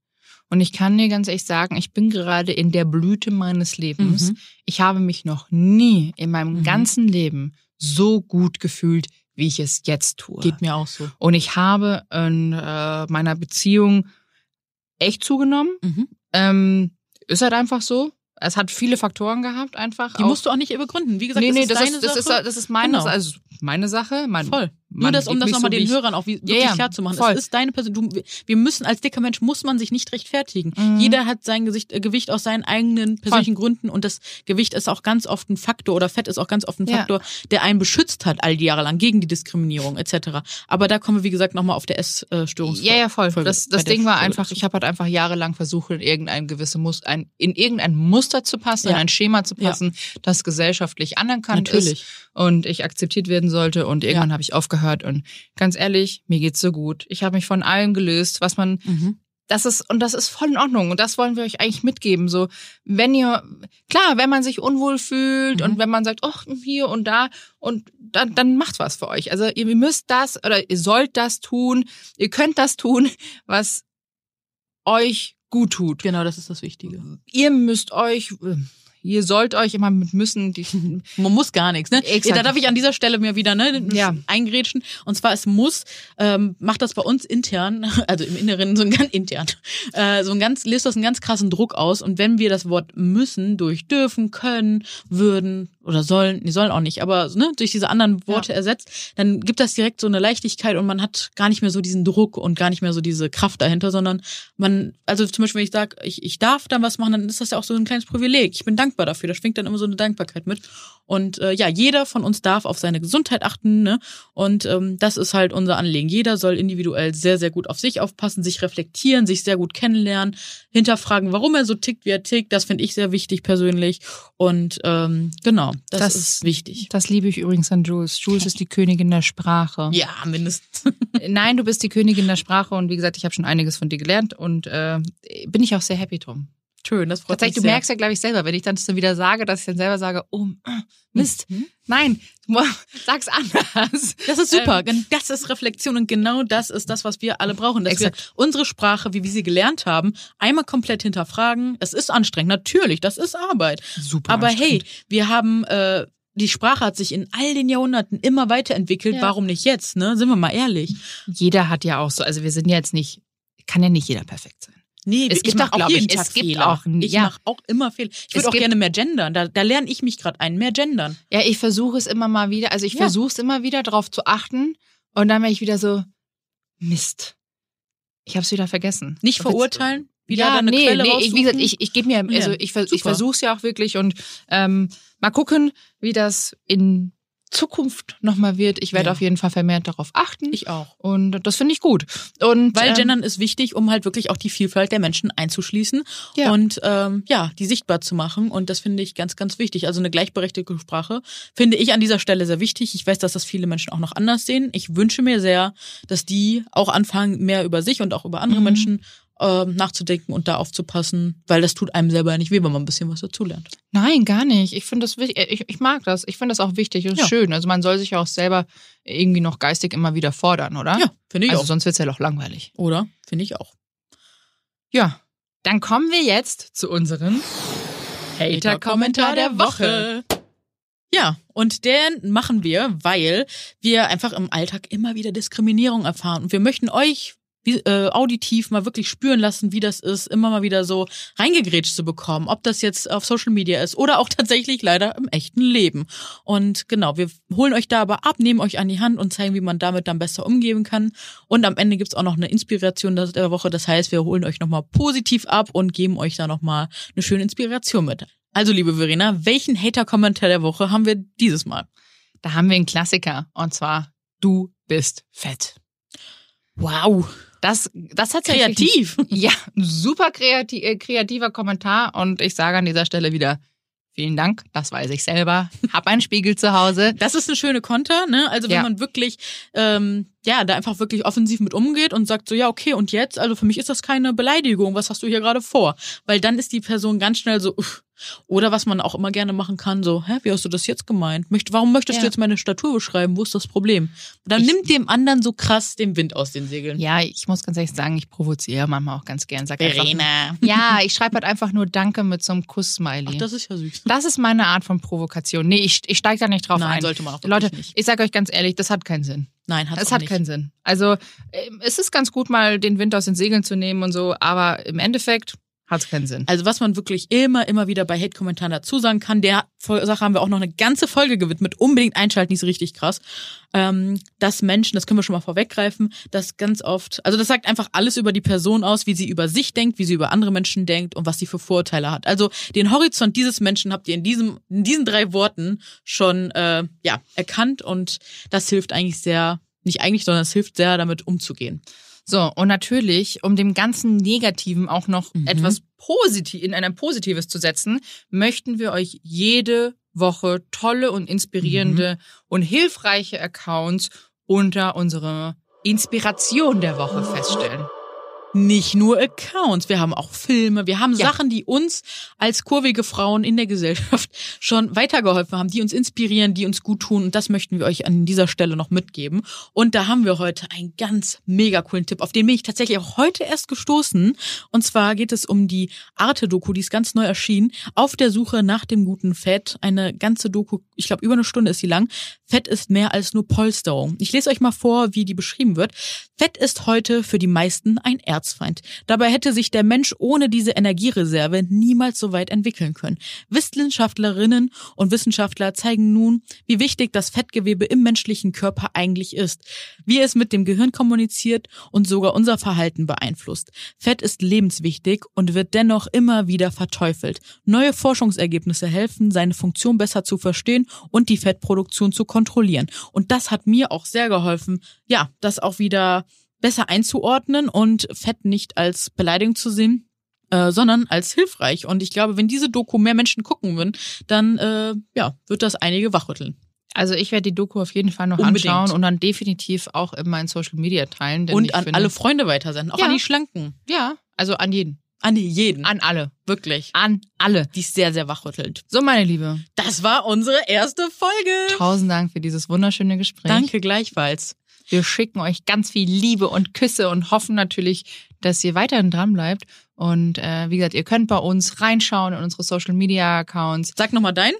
Und ich kann dir ganz ehrlich sagen, ich bin gerade in der Blüte meines Lebens. Mhm. Ich habe mich noch nie in meinem Mhm. ganzen Leben so gut gefühlt, wie ich es jetzt tue. Geht mir auch so. Und ich habe in äh, meiner Beziehung echt zugenommen. Mhm. Ähm, ist halt einfach so. Es hat viele Faktoren gehabt, einfach. Die auch- musst du auch nicht begründen. Wie gesagt, nee, nee, das das ist ist, deine das, ist, Sache. das ist meine, Genau. also meine Sache. Mein, Voll. Nur das, um das nochmal so, den Hörern auch wie, wirklich ja, klar zu machen. voll. Es ist deine Person. Du, wir müssen als dicker Mensch muss man sich nicht rechtfertigen. Mhm. Jeder hat sein Gesicht, äh, Gewicht aus seinen eigenen persönlichen Gründen und das Gewicht ist auch ganz oft ein Faktor oder Fett ist auch ganz oft ein Ja. Faktor, der einen beschützt hat all die Jahre lang gegen die Diskriminierung etc. Aber da kommen wir wie gesagt nochmal auf der Essstörungsfolge. Ja, ja, voll. Folge- Das, das Ding war Folge einfach, ich habe halt einfach jahrelang versucht, in irgendein gewisse Mus ein, in irgendein Muster zu passen, Ja. in ein Schema zu Ja. passen, das gesellschaftlich anerkannt Natürlich. ist und ich akzeptiert werden sollte. Und irgendwann Ja. habe ich aufgehört. Und ganz ehrlich, mir geht's so gut. Ich habe mich von allem gelöst, was man Mhm. das ist und das ist voll in Ordnung und das wollen wir euch eigentlich mitgeben so wenn ihr klar wenn man sich unwohl fühlt Mhm. und wenn man sagt ach hier und da und dann dann macht was für euch also ihr müsst das oder ihr sollt das tun ihr könnt das tun was euch gut tut Genau, das ist das Wichtige. ihr müsst euch ihr sollt euch immer mit müssen die <laughs> Man muss gar nichts, ne? Exakt. Ja, da darf ich an dieser Stelle mir wieder ne, Ja. eingrätschen. Und zwar, es muss, ähm, macht das bei uns intern, <laughs> also im Inneren, so ein ganz intern, äh, so ein ganz, löst das einen ganz krassen Druck aus. Und wenn wir das Wort müssen durch dürfen, können, würden oder sollen, die sollen auch nicht, aber ne, durch diese anderen Worte ersetzt, dann gibt das direkt so eine Leichtigkeit und man hat gar nicht mehr so diesen Druck und gar nicht mehr so diese Kraft dahinter, sondern man, also zum Beispiel, wenn ich sage, ich, ich darf dann was machen, dann ist das ja auch so ein kleines Privileg. Ich bin dankbar dankbar dafür. Da schwingt dann immer so eine Dankbarkeit mit. Und äh, ja, jeder von uns darf auf seine Gesundheit achten. Ne? Und ähm, das ist halt unser Anliegen. Jeder soll individuell sehr, sehr gut auf sich aufpassen, sich reflektieren, sich sehr gut kennenlernen, hinterfragen, warum er so tickt, wie er tickt. Das finde ich sehr wichtig persönlich. Und ähm, genau, das, Das- ist wichtig. Das liebe ich übrigens an Jules. Jules ist die Königin der Sprache. Ja, mindestens. Nein, du bist die Königin der Sprache und wie gesagt, ich habe schon einiges von dir gelernt und äh, bin ich auch sehr happy drum. Schön, das freut Tatsächlich, mich du sehr. merkst ja, glaube ich, selber, wenn ich dann so wieder sage, dass ich dann selber sage, oh, <clears throat> Mist, Mhm. nein, <laughs> sag's anders. Das ist super. Ähm, Das ist Reflexion und genau das ist das, was wir alle brauchen. Dass wir Exakt. unsere Sprache, wie wir sie gelernt haben, einmal komplett hinterfragen. Es ist anstrengend, natürlich, das ist Arbeit. Super. Aber hey, wir haben, äh, die Sprache hat sich in all den Jahrhunderten immer weiterentwickelt. Ja. Warum nicht jetzt, ne? Sind wir mal ehrlich. jeder hat ja auch so, also wir sind ja jetzt nicht, kann ja nicht jeder perfekt sein. Nee, Es ich gibt mach auch, jeden Tag es gibt Fehler. auch- ich ja. mache auch immer Fehler. Ich würde auch gerne mehr gendern. Da, da lerne ich mich gerade ein, mehr gendern. Ja, ich versuche es immer mal wieder, also ich Ja. versuche es immer wieder darauf zu achten und dann bin ich wieder so, Mist. Ich habe es wieder vergessen. Nicht jetzt- verurteilen, wieder ja, deine nee, Quelle nee, ich, wie gesagt, ich, ich gebe mir, also ich, ich versuche es ja auch wirklich und ähm, mal gucken, wie das in Zukunft nochmal wird. Ich werde Ja. auf jeden Fall vermehrt darauf achten ich auch. und das finde ich gut. Und Weil ähm, Gendern ist wichtig, um halt wirklich auch die Vielfalt der Menschen einzuschließen Ja. und ähm, ja, die sichtbar zu machen. Und das finde ich ganz, ganz wichtig. Also eine gleichberechtigte Sprache finde ich an dieser Stelle sehr wichtig. Ich weiß, dass das viele Menschen auch noch anders sehen. Ich wünsche mir sehr, dass die auch anfangen, mehr über sich und auch über andere Mhm. Menschen ähm, nachzudenken und da aufzupassen, weil das tut einem selber ja nicht weh, wenn man ein bisschen was dazulernt. Nein, gar nicht. Ich finde das wichtig. Ich, ich mag das. Ich finde das auch wichtig und Ja. schön. Also man soll sich ja auch selber irgendwie noch geistig immer wieder fordern, oder? Ja, finde ich Also auch. sonst wird's ja doch langweilig. Oder? Finde ich auch. Ja. Dann kommen wir jetzt zu unserem Hater-Kommentar der Woche. Ja, und den machen wir, weil wir einfach im Alltag immer wieder Diskriminierung erfahren. Und wir möchten euch äh, auditiv mal wirklich spüren lassen, wie das ist, immer mal wieder so reingegrätscht zu bekommen. Ob das jetzt auf Social Media ist oder auch <laughs> tatsächlich leider im echten Leben. Und genau, wir holen euch da aber ab, nehmen euch an die Hand und zeigen, wie man damit dann besser umgehen kann. Und am Ende gibt's auch noch eine Inspiration der Woche. Das heißt, wir holen euch nochmal positiv ab und geben euch da nochmal eine schöne Inspiration mit. Also, liebe Verena, welchen Hater-Kommentar der Woche haben wir dieses Mal? Da haben wir einen Klassiker. Und zwar, du bist fett. Wow, Das, das hat kreativ. <laughs> Ja, super kreati äh, kreativer Kommentar. Und ich sage an dieser Stelle wieder, vielen Dank. Das weiß ich selber. Hab einen Spiegel zu Hause. <laughs> Das ist eine schöne Konter, ne? Also wenn Ja. man wirklich, ähm, ja, da einfach wirklich offensiv mit umgeht und sagt so, ja, okay, und jetzt? Also für mich ist das keine Beleidigung. Was hast du hier gerade vor? Weil dann ist die Person ganz schnell so, uff. Oder was man auch immer gerne machen kann, so, hä, wie hast du das jetzt gemeint? Möcht, warum möchtest Ja. du jetzt meine Statur beschreiben? Wo ist das Problem? Dann Ich- nimmt dem anderen so krass den Wind aus den Segeln. Ja, ich muss ganz ehrlich sagen, ich provoziere manchmal auch ganz gern. Sag einfach, ja, ich schreibe halt einfach nur Danke mit so einem Kuss-Smiley. Ach, das ist ja süß. Das ist meine Art von Provokation. Nee, ich, ich steige da nicht drauf Nein, ein. sollte man auch Leute, nicht. ich sage euch ganz ehrlich, das hat keinen Sinn. Nein, hat's Es hat nicht. keinen Sinn. Also ähm, es ist ganz gut, mal den Wind aus den Segeln zu nehmen und so, aber im Endeffekt hat keinen Sinn. Also was man wirklich immer, immer wieder bei Hate-Kommentaren dazu sagen kann, der Sache haben wir auch noch eine ganze Folge gewidmet. Unbedingt einschalten, die ist richtig krass. Ähm, dass Menschen, das können wir schon mal vorweggreifen, dass ganz oft, also das sagt einfach alles über die Person aus, wie sie über sich denkt, wie sie über andere Menschen denkt und was sie für Vorurteile hat. Also den Horizont dieses Menschen habt ihr in diesem, in diesen drei Worten schon äh, ja erkannt und das hilft eigentlich sehr, nicht eigentlich, sondern es hilft sehr, damit umzugehen. So, und natürlich, um dem ganzen Negativen auch noch Mhm. etwas positiv, in ein Positives zu setzen, möchten wir euch jede Woche tolle und inspirierende Mhm. und hilfreiche Accounts unter unserer Inspiration der Woche feststellen. Nicht nur Accounts, wir haben auch Filme, wir haben Ja. Sachen, die uns als kurvige Frauen in der Gesellschaft <laughs> schon weitergeholfen haben, die uns inspirieren, die uns gut tun und das möchten wir euch an dieser Stelle noch mitgeben. Und da haben wir heute einen ganz mega coolen Tipp, auf den bin ich tatsächlich auch heute erst gestoßen. Und zwar geht es um die Arte-Doku, die ist ganz neu erschienen, auf der Suche nach dem guten Fett. Eine ganze Doku, ich glaube über eine Stunde ist sie lang. Fett ist mehr als nur Polsterung. Ich lese euch mal vor, wie die beschrieben wird. Fett ist heute für die meisten ein Erzfeind. Dabei hätte sich der Mensch ohne diese Energiereserve niemals so weit entwickeln können. Wissenschaftlerinnen und Wissenschaftler zeigen nun, wie wichtig das Fettgewebe im menschlichen Körper eigentlich ist, wie es mit dem Gehirn kommuniziert und sogar unser Verhalten beeinflusst. Fett ist lebenswichtig und wird dennoch immer wieder verteufelt. Neue Forschungsergebnisse helfen, seine Funktion besser zu verstehen und die Fettproduktion zu kontrollieren. Und das hat mir auch sehr geholfen, ja, das auch wieder besser einzuordnen und Fett nicht als Beleidigung zu sehen, äh, sondern als hilfreich. Und ich glaube, wenn diese Doku mehr Menschen gucken würden, dann äh, ja, wird das einige wachrütteln. Also ich werde die Doku auf jeden Fall noch Unbedingt. anschauen und dann definitiv auch in meinen Social Media teilen. Denn Und an finde, alle Freunde weitersenden, auch Ja. an die Schlanken. Ja, also an jeden. An jeden. An alle. Wirklich. An alle. Die ist sehr, sehr wachrüttelnd. So, meine Liebe. Das war unsere erste Folge. Tausend Dank für dieses wunderschöne Gespräch. Danke gleichfalls. Wir schicken euch ganz viel Liebe und Küsse und hoffen natürlich, dass ihr weiterhin dran bleibt. Und äh, wie gesagt, ihr könnt bei uns reinschauen in unsere Social Media Accounts. Sag nochmal dein.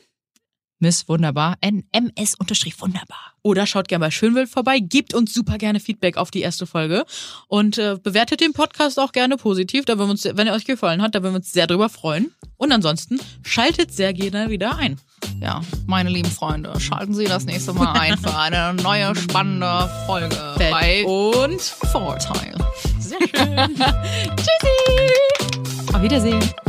Miss Wunderbar. NMS unterstrich wunderbar. Oder schaut gerne bei Schönwild vorbei. Gebt uns super gerne Feedback auf die erste Folge. Und äh, bewertet den Podcast auch gerne positiv, da wir uns, wenn er euch gefallen hat, da würden wir uns sehr drüber freuen. Und ansonsten schaltet sehr gerne wieder ein. Ja, meine lieben Freunde, schalten Sie das nächste Mal ein für eine neue spannende Folge Fett bei und Vorteil. sehr schön. <laughs> <laughs> Tschüssi! Auf Wiedersehen.